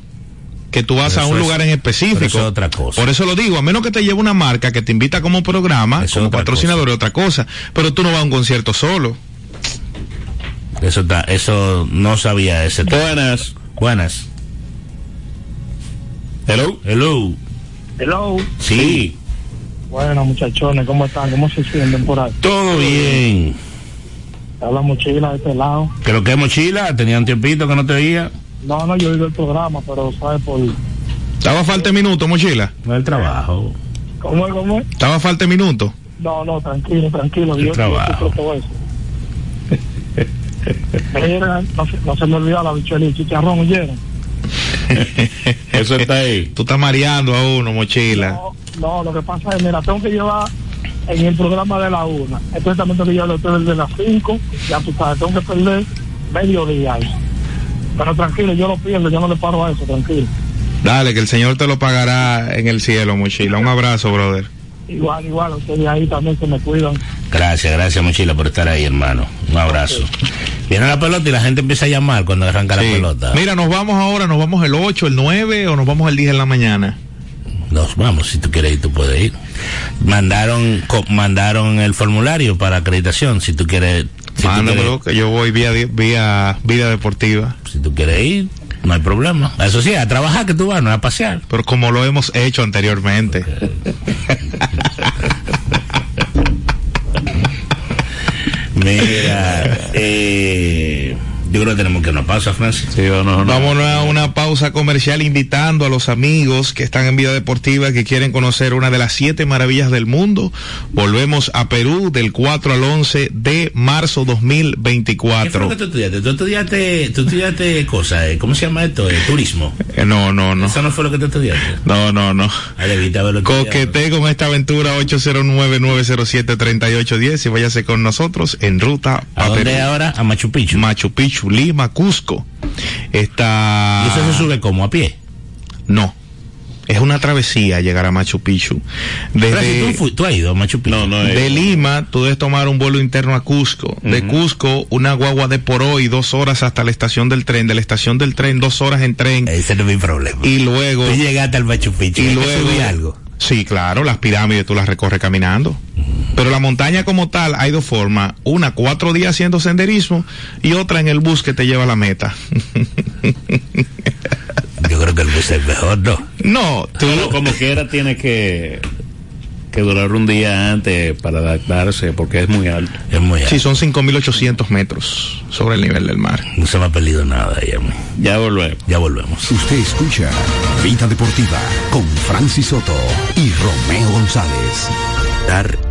Que tú vas Pero a un es- lugar en específico. pero eso es otra cosa. Por eso lo digo, a menos que te lleve una marca que te invita como programa, Eso como patrocinador, es otra cosa. Pero tú no vas a un concierto solo. Eso, está, eso no sabía ese tema. Buenas. Buenas. Hello. Hello. Hello. Sí. Bueno, muchachones, ¿cómo están? ¿Cómo se sienten por ahí? Todo bien. Habla mochila de este lado. ¿Que lo que es mochila? Tenía un tiempito que no te oía. No, no, yo he oído el programa, pero ¿sabes por Estaba falta de minuto, mochila. No el trabajo. cómo es? ¿Cómo es? Estaba falta de minuto. No, no, tranquilo, tranquilo. El Yo, trabajo. supe todo eso. Mira, no, se, no se me olvida la bichuela y el chicharrón, ¿oyeron? Eso está ahí. Tú estás mareando a uno, mochila. No, no, lo que pasa es, mira, tengo que llevar en el programa de la una. Entonces también tengo que llevar el hotel de las cinco. Ya tú sabes, tengo que perder medio día ahí. Pero tranquilo, yo lo pierdo, yo no le paro a eso, tranquilo. Dale, que el Señor te lo pagará en el cielo, mochila. Un abrazo, brother. Igual, igual, ustedes ahí también se me cuidan. Gracias, gracias Mochila por estar ahí, hermano. Un abrazo. Viene la pelota y la gente empieza a llamar cuando arranca la pelota. Mira, nos vamos ahora, nos vamos el 8, el 9 o nos vamos el 10 en la mañana. Nos vamos, si tú quieres ir, tú puedes ir. Mandaron, mandaron el formulario para acreditación, si tú quieres, si Mándamelo, que yo voy vía, vía vida deportiva. si tú quieres ir, no hay problema. Eso sí, a trabajar que tú vas, no a pasear. Pero como lo hemos hecho anteriormente. Mira, eh, yo creo que tenemos que nos pasa, Francis. Sí, o no, no. Vámonos a una pausa comercial invitando a los amigos que están en vida deportiva que quieren conocer una de las siete maravillas del mundo. Volvemos a Perú del 4 al 11 de marzo ¿Qué fue lo 2024. que tú estudiaste? Tú estudiaste, tú estudiaste cosas, eh, ¿cómo se llama esto? Eh, turismo. Eh, No, no, no. Eso no fue lo que tú estudiaste. No, no, no. Estudiado. Coquete con esta aventura 809-907-3810 y váyase con nosotros en ruta ¿A a dónde Perú. ahora? A Machu Picchu. Machu Picchu, Lima, Cusco. Está... ¿Y eso se sube como a pie? No. Es una travesía llegar a Machu Picchu. Desde, ¿tú, fu- tú has ido a Machu Picchu? No, no es. de Lima, tú debes tomar un vuelo interno a Cusco. De Cusco, una guagua de por hoy, dos horas hasta la estación del tren. De la estación del tren, dos horas en tren. Ese no es mi problema. Y luego... Tú llegaste al Machu Picchu. Y ¿hay que luego... algo. Sí, claro, las pirámides tú las recorres caminando. Pero la montaña como tal hay dos formas. Una, cuatro días haciendo senderismo y otra en el bus que te lleva a la meta. Yo creo que el bus es mejor, ¿no? no, tú... Pero como quiera tiene que, que durar un día antes para adaptarse porque es muy alto. Es muy alto. Sí, son 5.800 metros sobre el nivel del mar. No se me ha perdido nada mí. Ya volvemos. Ya volvemos. Usted escucha Vida Deportiva con Francis Soto y Romeo González. Dar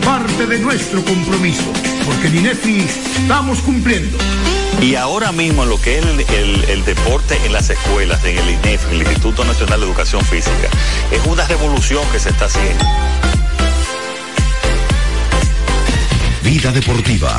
parte de nuestro compromiso, porque en INEFI estamos cumpliendo. Y ahora mismo lo que es el, el, el, deporte en las escuelas, en el INEF, en el Instituto Nacional de Educación Física, es una revolución que se está haciendo. Vida deportiva.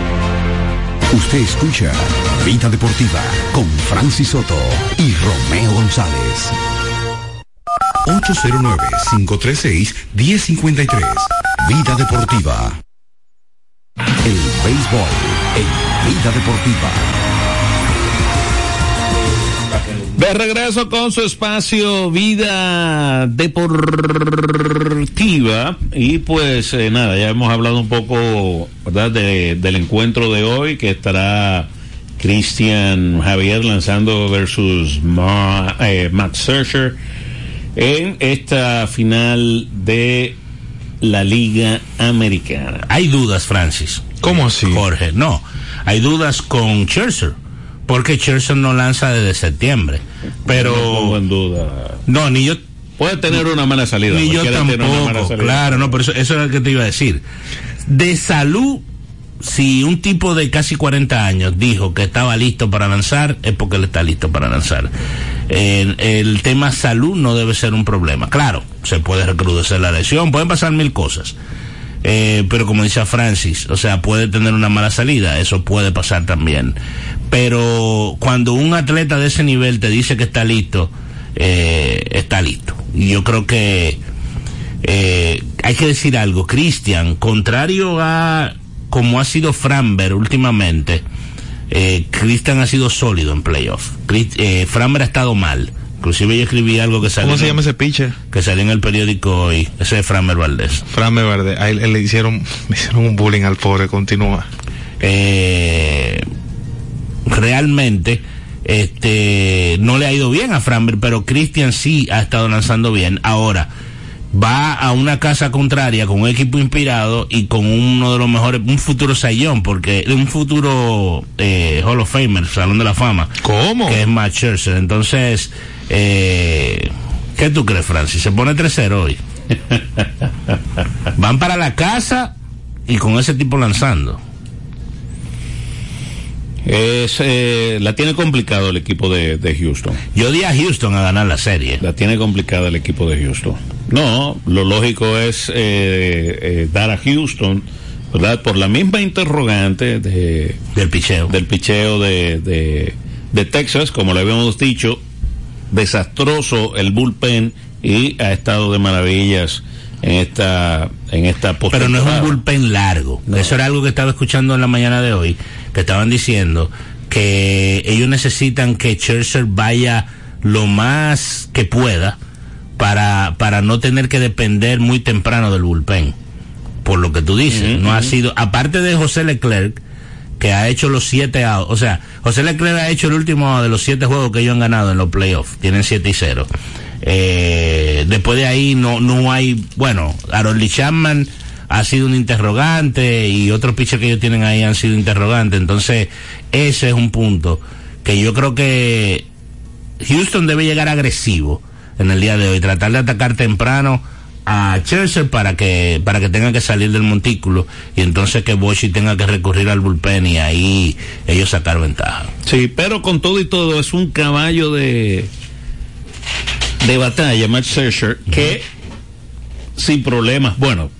Usted escucha Vida Deportiva con Francis Soto y Romeo González. 809-536-1053. Vida Deportiva. El béisbol en Vida Deportiva. De regreso con su espacio Vida Deportiva. Y pues eh, nada, ya hemos hablado un poco, ¿verdad? De, del encuentro de hoy que estará Cristian Javier lanzando versus Ma, eh, Max Searcher en esta final de la Liga Americana. Hay dudas, Francis. ¿Cómo así? Jorge, no. Hay dudas con Scherzer porque Scherzer no lanza desde septiembre. Pero. No pongo en duda. No, ni yo. Puede tener una mala salida. Ni yo tampoco. Claro, no, pero eso, eso es lo que te iba a decir. De salud, si un tipo de casi 40 años dijo que estaba listo para lanzar, es porque él está listo para lanzar. El, el tema salud no debe ser un problema. Claro, se puede recrudecer la lesión, pueden pasar mil cosas. Eh, pero como dice Francis, o sea, puede tener una mala salida, eso puede pasar también. Pero cuando un atleta de ese nivel te dice que está listo, eh, está listo. Y yo creo que eh, hay que decir algo, Cristian, contrario a como ha sido Framber últimamente, eh, Cristian ha sido sólido en playoff. Eh, Framber ha estado mal. Inclusive yo escribí algo que salió. ¿Cómo se llama ese pitcher? Que salió en el periódico hoy. Ese es Framer Valdés. Framer Valdés. A él, él, le hicieron, le hicieron un bullying al pobre. Continúa. Eh, realmente, este, no le ha ido bien a Framer, pero Christian sí ha estado lanzando bien. Ahora, va a una casa contraria con un equipo inspirado y con uno de los mejores, un futuro sayón, porque un futuro eh, Hall of Famer, Salón de la Fama. ¿Cómo? Que es Matt Scherzer. Entonces, eh, ¿qué tú crees, Francis? Se pone 3-0 hoy. Van para la casa y con ese tipo lanzando. Es, eh, la tiene complicado el equipo de, de, Houston. Yo di a Houston a ganar la serie. La tiene complicada el equipo de Houston. No, lo lógico es eh, eh, dar a Houston, ¿verdad? Por la misma interrogante de, del picheo. Del picheo de, de, de Texas, como le habíamos dicho, desastroso el bullpen y ha estado de maravillas en esta en esta Pero no es un bullpen largo. No. Eso era algo que estaba escuchando en la mañana de hoy, que estaban diciendo que ellos necesitan que Scherzer vaya lo más que pueda para para no tener que depender muy temprano del bullpen. Por lo que tú dices, uh -huh, no uh -huh. ha sido aparte de José Leclerc que ha hecho los siete outs. O sea, José Leclerc ha hecho el último de los siete juegos que ellos han ganado en los playoffs. Tienen 7 y 0. Eh, después de ahí no, no hay, bueno, Aaron Chapman ha sido un interrogante y otros pitchers que ellos tienen ahí han sido interrogantes. Entonces, ese es un punto que yo creo que Houston debe llegar agresivo en el día de hoy, tratar de atacar temprano a Chelsea para que para que tenga que salir del montículo y entonces que Boshi tenga que recurrir al bullpen y ahí ellos sacar ventaja. Sí, pero con todo y todo es un caballo de de batalla, Matt Scherzer, uh -huh. que sin problemas, bueno,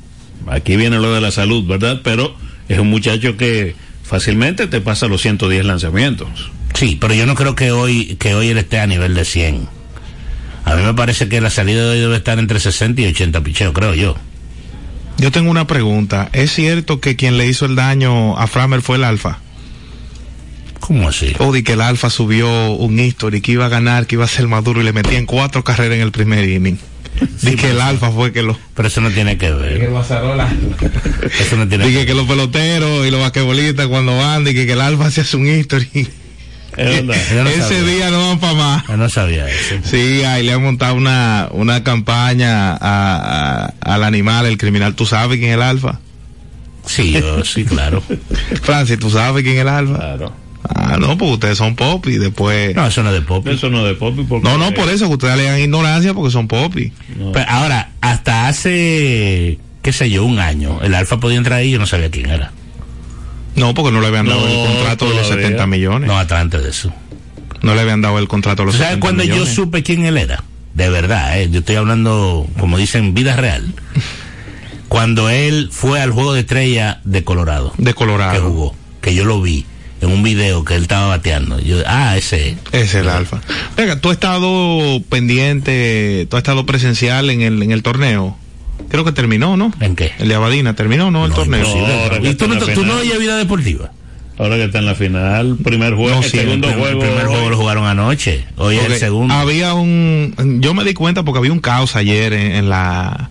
aquí viene lo de la salud, ¿verdad? Pero es un muchacho que fácilmente te pasa los 110 lanzamientos. Sí, pero yo no creo que hoy que hoy él esté a nivel de 100. A mí me parece que la salida de hoy debe estar entre 60 y 80 picheos, creo yo. Yo tengo una pregunta. ¿Es cierto que quien le hizo el daño a Framer fue el Alfa? ¿Cómo así? O de que el Alfa subió un history que iba a ganar, que iba a ser maduro y le metían cuatro carreras en el primer inning. Sí, que el Alfa fue que lo. Pero eso no tiene que ver. eso no tiene que, que los peloteros y los basquetbolistas cuando van, dije que el Alfa se hace un history. No Ese sabía. día no van para más. Yo no sabía eso. Sí, ahí le han montado una, una campaña a, a, al animal, el criminal. ¿Tú sabes quién es el Alfa? Sí, yo, sí, claro. Francis, ¿tú sabes quién es el Alfa? Claro. Ah, no, pues ustedes son pop y después. No, eso no es de pop. Eso no es de pop. Porque... No, no, por eso que ustedes le dan ignorancia porque son pop. No. Pero ahora, hasta hace, qué sé yo, un año, el Alfa podía entrar ahí y yo no sabía quién era. No, porque no le habían dado No, el contrato de los todavía. 70 millones. No, hasta antes de eso. No le habían dado el contrato de los ¿Sabes 70 cuando yo supe quién él era? De verdad, ¿eh? yo estoy hablando, como dicen, vida real. Cuando él fue al juego de estrella de Colorado, De Colorado. que jugó, que yo lo vi en un video que él estaba bateando. Yo, ah, ese. Ese es el Alfa. Venga, tú has estado pendiente, tú has estado presencial en el, en el torneo. Creo que terminó, ¿no? ¿En qué? El de Abadina, terminó, ¿no? El No, torneo. imposible. ahora que ¿Y tú está no, en la tú no oyes vida deportiva? Ahora que está en la final, primer juego, No, el sí, el segundo El primer- juego. El primer juego lo jugaron anoche. Hoy es el segundo. Había un, yo me di cuenta porque había un caos ayer en, en la,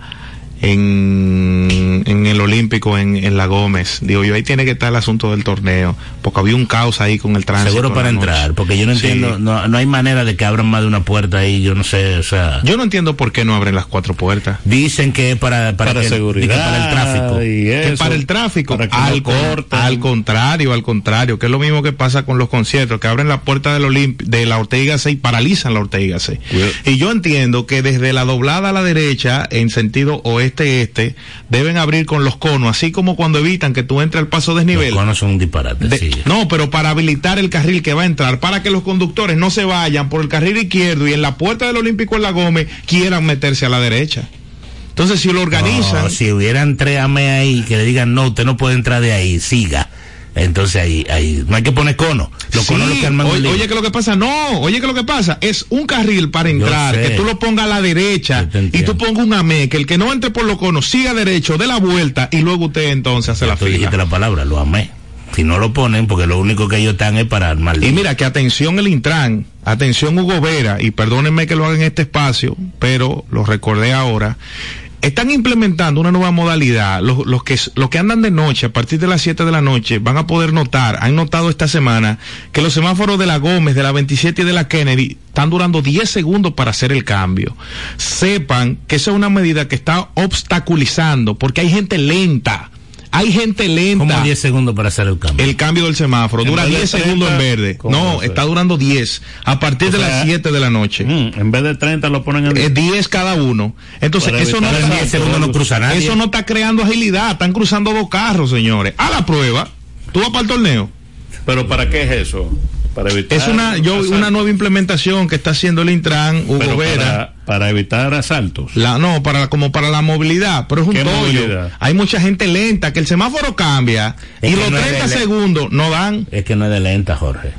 en, en el Olímpico en, en la Gómez. Digo yo, ahí tiene que estar el asunto del torneo, porque había un caos ahí con el tránsito. Seguro para entrar, porque yo no Sí. entiendo, no, no hay manera de que abran más de una puerta ahí, yo no sé, o sea, Yo no entiendo por qué no abren las cuatro puertas. dicen que es para, para, Para que- seguridad. que para el tráfico. y que eso, para el tráfico, para que al, no al contrario, al contrario, que es lo mismo que pasa con los conciertos, que abren la puerta del Olimp de la Ortega 6 y paralizan la Ortega 6. Cuidado. Y yo entiendo que desde la doblada a la derecha, en sentido oeste-este, deben abrir con los conos, así como cuando evitan que tú entres al paso desnivel. Los conos son un disparate, De- sí. No, pero para habilitar el carril que va a entrar, para que los conductores no se vayan por el carril izquierdo y en la puerta del Olímpico en la Gómez quieran meterse a la derecha. Entonces, si lo organizan, No, si hubieran tres AME ahí que le digan, no, usted no puede entrar de ahí, siga. Entonces ahí, ahí, no hay que poner cono. Los Sí, conos los que arman oye, oye, que lo que pasa, no, oye que lo que pasa es un carril para entrar, que tú lo pongas a la derecha y tú pongas un AME, que el que no entre por los conos siga derecho, de la vuelta y luego usted entonces hace la Tú dijiste fila. la palabra, lo amé. Si no lo ponen, porque lo único que ellos están es para armar Y mira que atención el Intran, atención Hugo Vera, y perdónenme que lo haga en este espacio, pero lo recordé ahora. Están implementando una nueva modalidad. Los, los que, los que andan de noche, a partir de las 7 de la noche, van a poder notar, han notado esta semana, que los semáforos de la Gómez, de la 27 y de la Kennedy están durando 10 segundos para hacer el cambio. Sepan que esa es una medida que está obstaculizando, porque hay gente lenta. Hay gente lenta. Como 10 segundos para hacer el cambio. El cambio del semáforo En dura vez de 10 segundos en 30, verde. ¿cómo No, está durando 10. A partir O de sea, las 7 de la noche. Mm, en vez de 30 lo ponen en Es 10 cada uno. Entonces, Para eso no, 10 segundos no cruza nadie. eso no está creando agilidad. Están cruzando dos carros, señores. A la prueba. Tú vas para el torneo. Pero ¿para qué es eso? Para evitar Es una, yo, asaltos. una nueva implementación que está haciendo el Intran, Hugo Pero Vera. para, para evitar asaltos. La, no, para como para la movilidad, pero es un ¿Qué tollo. Hay mucha gente lenta, que el semáforo cambia Es y los no es 30 de- segundos no dan. Es que no es de lenta, Jorge.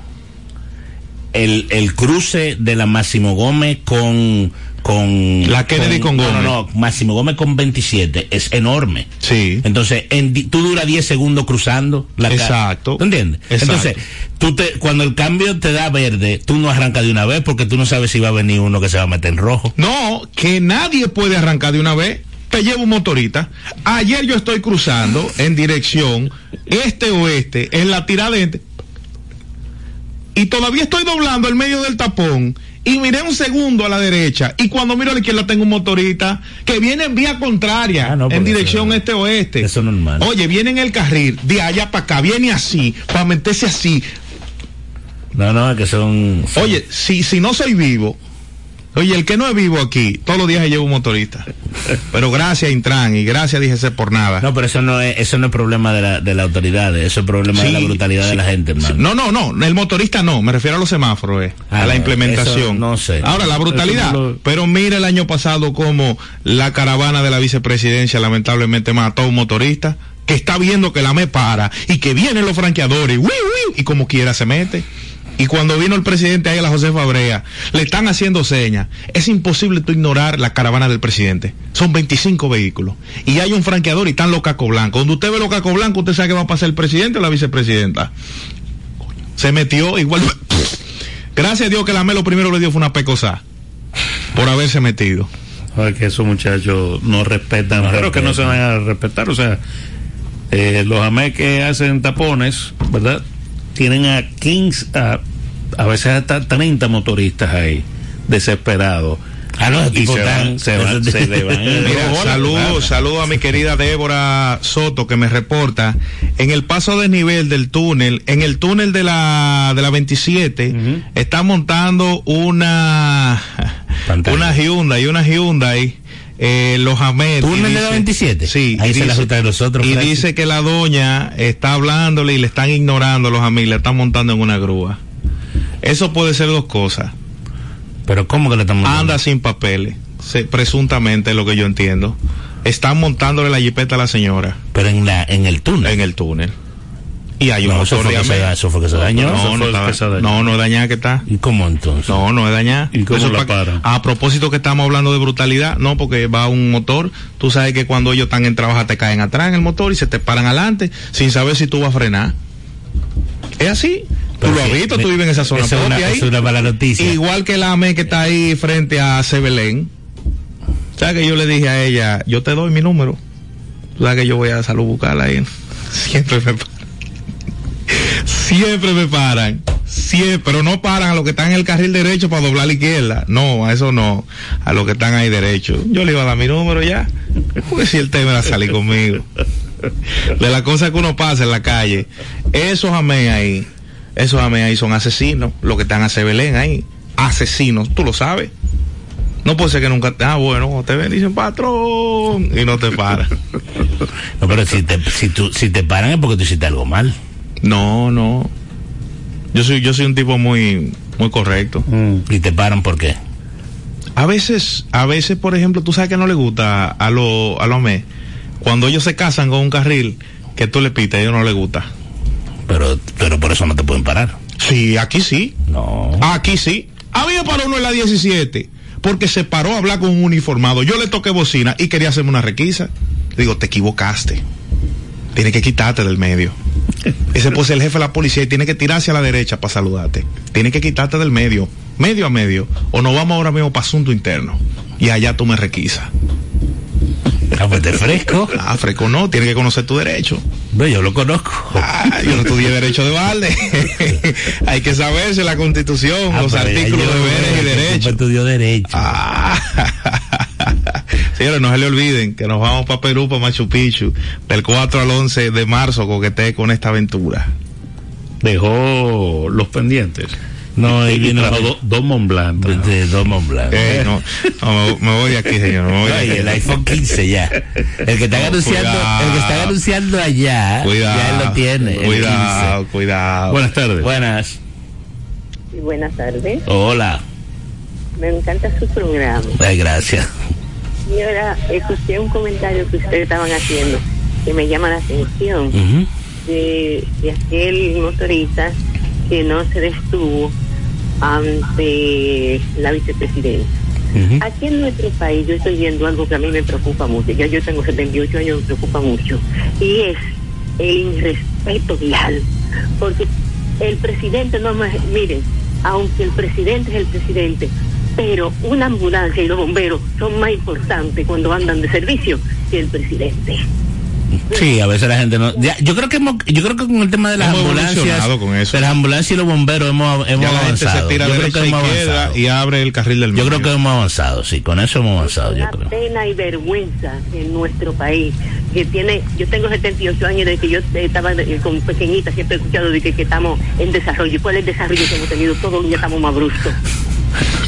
El, el cruce de la Máximo Gómez con. Con La Kennedy con no, Gómez. No, no, Máximo Gómez con 27 es enorme. Sí. Entonces, en tú duras 10 segundos cruzando la Exacto. ¿Tú entiendes? Exacto. Entonces, tú te, cuando el cambio te da verde, tú no arrancas de una vez porque tú no sabes si va a venir uno que se va a meter en rojo. No, que nadie puede arrancar de una vez. Te llevo un motorista. Ayer yo estoy cruzando en dirección este-oeste, en la tiradente, y todavía estoy doblando el medio del tapón. Y miré un segundo a la derecha. Y cuando miro a la izquierda tengo un motorista que viene en vía contraria, Ah, no, en dirección este-oeste. Eso es normal. Oye, viene en el carril, de allá para acá, viene así, para meterse así. No, no, es que son. Oye, si, si no soy vivo, oye, el que no es vivo aquí, todos los días se lleva un motorista. Pero gracias Intran y gracias DGC por nada. No, pero eso no es, eso no es problema de la, de la autoridad, eso es problema de la brutalidad de la gente, hermano. No, no, no, el motorista no, me refiero a los semáforos, eh, Ah, a la no, implementación. eso no sé. Ahora, la brutalidad. Eso no lo- Pero mira el año pasado como la caravana de la vicepresidencia lamentablemente mató a un motorista que está viendo que la me para y que vienen los franqueadores, ¡wiu, wiu! y como quiera se mete. Y cuando vino el presidente ahí a la José Fabrea, le están haciendo señas. Es imposible tú ignorar la caravana del presidente. Son 25 vehículos. Y hay un franqueador y están los cacos blancos. Cuando usted ve los cacos blancos, usted sabe que va a pasar el presidente o la vicepresidenta. Se metió igual. Gracias a Dios que la Melo primero le dio fue una pecosa. Por haberse metido. Ay, que esos muchachos no respetan, No pero que no se van a respetar. O sea, eh, los AME que hacen tapones, ¿verdad? Tienen a 15, a, a veces hasta 30 motoristas ahí, desesperados. Ah, no, esos y se van, se van, esos se le van. Mira, claro. saludos a mi querida Débora Soto que me reporta en el paso de nivel del túnel, en el túnel de la de la 27 está montando una Pantalla. una Hyundai, una Hyundai eh, los Ahmed. ¿Túnel de dice- la 27? Sí. Ahí y se la ruta de los otros, Y dice que la doña está hablándole y le están ignorando los Ahmed, le están montando en una grúa. Eso puede ser dos cosas. Pero ¿cómo que le estamos Anda sin papeles, se- presuntamente es lo que yo entiendo. Están montándole la jipeta a la señora Pero en la en el túnel. en el túnel. Y hay un No, eso fue, de que se, eso fue que se dañó. No, Eso no, fue está- que se dañó. no, no es dañada que está. ¿Y cómo entonces? No, no es dañada. ¿Y cómo Eso es la pa- paran? A propósito que estamos hablando de brutalidad, no, porque va un motor. Tú sabes que cuando ellos están en trabajo te caen atrás en el motor y se te paran adelante sin saber si tú vas a frenar. Es así. Tú lo has visto, tú vives en esa zona es una- es mala noticia. Igual que la AME que está ahí frente a Sebelén. ¿Sabes que yo le dije a ella, yo te doy mi número? Sabes que yo voy a salud buscarla ahí. Siempre me paran. Siempre me paran. Siempre, pero no paran a los que están en el carril derecho para doblar a la izquierda. No, a eso no. A los que están ahí derecho. Yo le iba a dar mi número ya. Porque si el tema era salir conmigo. De las cosas que uno pasa en la calle. Esos amén ahí. Esos amén ahí son asesinos. Los que están a Sebelén ahí. Asesinos. Tú lo sabes. No puede ser que nunca. Ah, bueno, te ven, dicen patrón. Y no te paran. No, pero si te, si, tú, si te paran es porque tú hiciste algo mal. No, no. Yo soy, yo soy un tipo muy, muy correcto. Y te paran por qué. A veces, a veces, por ejemplo, tú sabes que no le gusta a los a los mes. Cuando ellos se casan con un carril que tú le pitas, a ellos no les gusta. Pero, pero por eso no te pueden parar. Sí, aquí sí. No. Aquí sí. A mí me paró uno en la 17 porque se paró a hablar con un uniformado. Yo le toqué bocina y quería hacerme una requisa. Digo, te equivocaste. Tienes que quitarte del medio. Ese pues el jefe de la policía y tiene que tirarse a la derecha para saludarte. Tiene que quitarte del medio, medio a medio, o nos vamos ahora mismo para asunto interno. Y allá tú me requisas. Ah, pues te fresco. Ah, fresco no, tienes que conocer tu derecho. No, yo lo conozco. Ah, yo no estudié derecho de balde. Hay que saberse la constitución, Ah, los ya artículos de deberes y derechos. estudió derecho. Ah. Señores, no se le olviden que nos vamos para Perú, para Machu Picchu, del 4 al 11 de marzo, coquete con esta aventura. Dejó los pendientes. No, ahí viene trajo do- dos Mont Blanc. trajo. de dos Mont Blanc. Eh, no, no, me voy de aquí, señor. Me voy el iPhone 15 ya. El que están No, anunciando, cuidado. el que están anunciando allá, Cuidado, ya él lo tiene. el Cuidado, cuidado. Buenas tardes. 15. Buenas. Sí, buenas tardes. Hola. Me encanta su programa. Ay, gracias. Señora, escuché un comentario que ustedes estaban haciendo que me llama la atención de, de aquel motorista que no se detuvo ante la vicepresidenta. Ujú. Aquí en nuestro país yo estoy viendo algo que a mí me preocupa mucho. Ya yo tengo 78 años, me preocupa mucho. Y es el irrespeto vial. Porque el presidente no me... Miren, aunque el presidente es el presidente, pero una ambulancia y los bomberos son más importantes cuando andan de servicio que el presidente. Sí, a veces la gente no. ya, yo creo que hemos- yo creo que con el tema de las Hemos ambulancias, con eso. de las ambulancias y los bomberos hemos, hemos Ya la gente avanzado. se tira yo creo que hemos avanzado. y abre el carril del Yo medio. creo que hemos avanzado, sí, con eso hemos avanzado, yo Una creo. pena y vergüenza en nuestro país que tiene yo tengo 78 años desde que yo estaba eh, con pequeñita siempre he escuchado de que, que estamos en desarrollo y cuál es el desarrollo que hemos tenido todos los días estamos más bruscos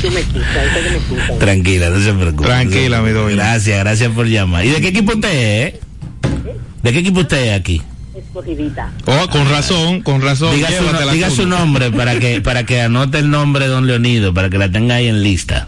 me me quitan Tranquila, no se preocupe. Tranquila, mi doña. Gracias, gracias por llamar. ¿Y de qué equipo usted es? eh? ¿De qué equipo usted es aquí? escogidita Oh, con razón, con razón. Diga, su, diga su nombre para que para que anote el nombre de don Leonido, para que la tenga ahí en lista.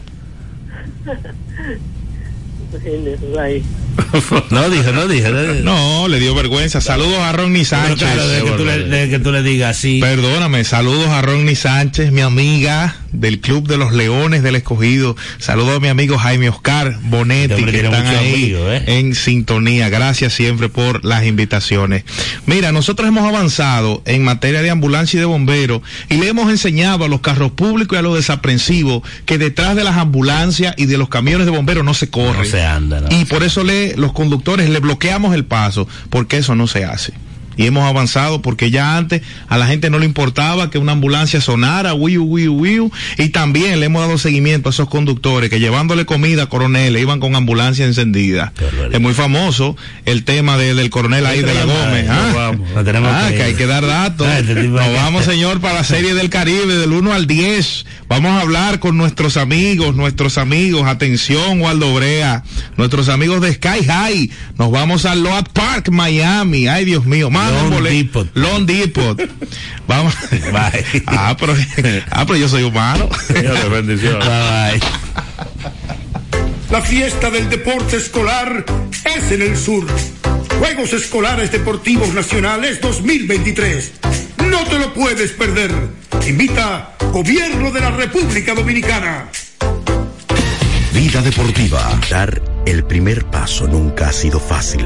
No dijo, no dijo. No, dijo. No, le dio vergüenza. Saludos a Ronnie Sánchez. claro, que, tú le, desde que tú le digas así. Perdóname, saludos a Ronnie Sánchez, mi amiga del Club de los Leones del Escogido. Saludos a mi amigo Jaime Oscar Bonetti, Este que están ahí amigos, ¿eh? en sintonía. Gracias siempre por las invitaciones. Mira, nosotros hemos avanzado en materia de ambulancia y de bomberos y le hemos enseñado a los carros públicos y a los desaprensivos que detrás de las ambulancias y de los camiones de bomberos no se corre. No se anda, no. Y por eso le, los conductores le bloqueamos el paso, porque eso no se hace. Y hemos avanzado porque ya antes a la gente no le importaba que una ambulancia sonara, wiu, wiu, wiu. Y también le hemos dado seguimiento a esos conductores que llevándole comida a coroneles iban con ambulancia encendida. Es muy famoso el tema de- del coronel ahí de la Gómez. ¿ah? vamos, Ah, que hay que dar datos. Ah, este Nos vamos, señor, para la serie del Caribe del 1 al 10. Vamos a hablar con nuestros amigos, nuestros amigos, atención, Waldo Brea, nuestros amigos de Sky High. Nos vamos a Load Park, Miami. Ay, Dios mío, más Long un boleto. Depot. Long Depot. Vamos. Bye. ah, pero, ah, pero yo soy humano. Señores, bendiciones. Bye, bye. La fiesta del deporte escolar es en el sur. Juegos Escolares Deportivos Nacionales 2023. No te lo puedes perder. Invita Gobierno de la República Dominicana. Vida deportiva. Dar el primer paso nunca ha sido fácil,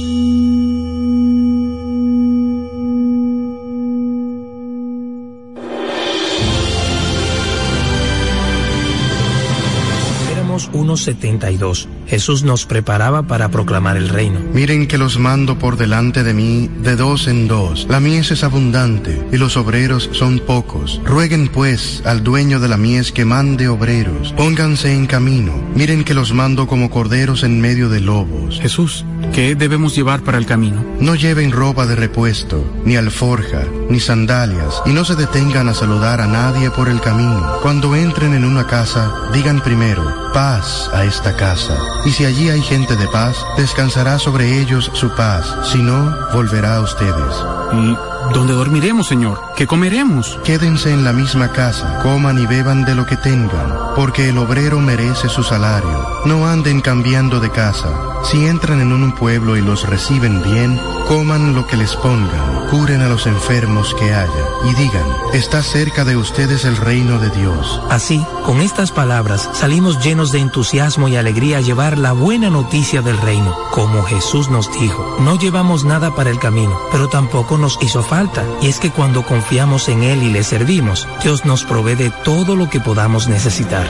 Éramos unos 72. Jesús nos preparaba para proclamar el reino. Miren que los mando por delante de mí de dos en dos. La mies es abundante y los obreros son pocos. Rueguen pues al dueño de la mies que mande obreros. Pónganse en camino. Miren que los mando como corderos en medio de lobos. Jesús, ¿qué debemos llevar para el camino? No lleven ropa de repuesto, ni alforja, ni sandalias, y no se detengan a saludar a nadie por el camino. Cuando entren en una casa, digan primero, paz a esta casa. Y si allí hay gente de paz, descansará sobre ellos su paz, si no, volverá a ustedes. ¿Y ¿Dónde dormiremos, Señor? ¿Qué comeremos? Quédense en la misma casa, coman y beban de lo que tengan, porque el obrero merece su salario. No anden cambiando de casa. Si entran en un pueblo y los reciben bien, coman lo que les pongan, curen a los enfermos que haya, y digan, está cerca de ustedes el reino de Dios. Así, con estas palabras, salimos llenos de entusiasmo y alegría a llevar la buena noticia del reino. Como Jesús nos dijo, no llevamos nada para el camino, pero tampoco nos hizo falta. Y es que cuando confiamos en Él y le servimos, Dios nos provee de todo lo que podamos necesitar.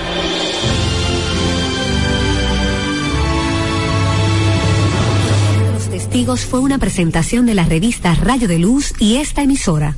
Los testigos fue una presentación de la revista Rayo de Luz y esta emisora.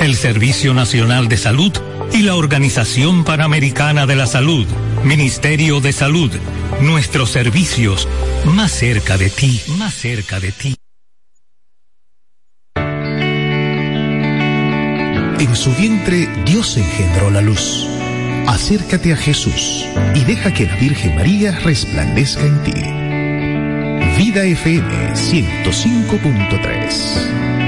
el Servicio Nacional de Salud y la Organización Panamericana de la Salud. Ministerio de Salud, nuestros servicios más cerca de ti, más cerca de ti. En su vientre Dios engendró la luz. Acércate a Jesús y deja que la Virgen María resplandezca en ti. Vida FM 105.3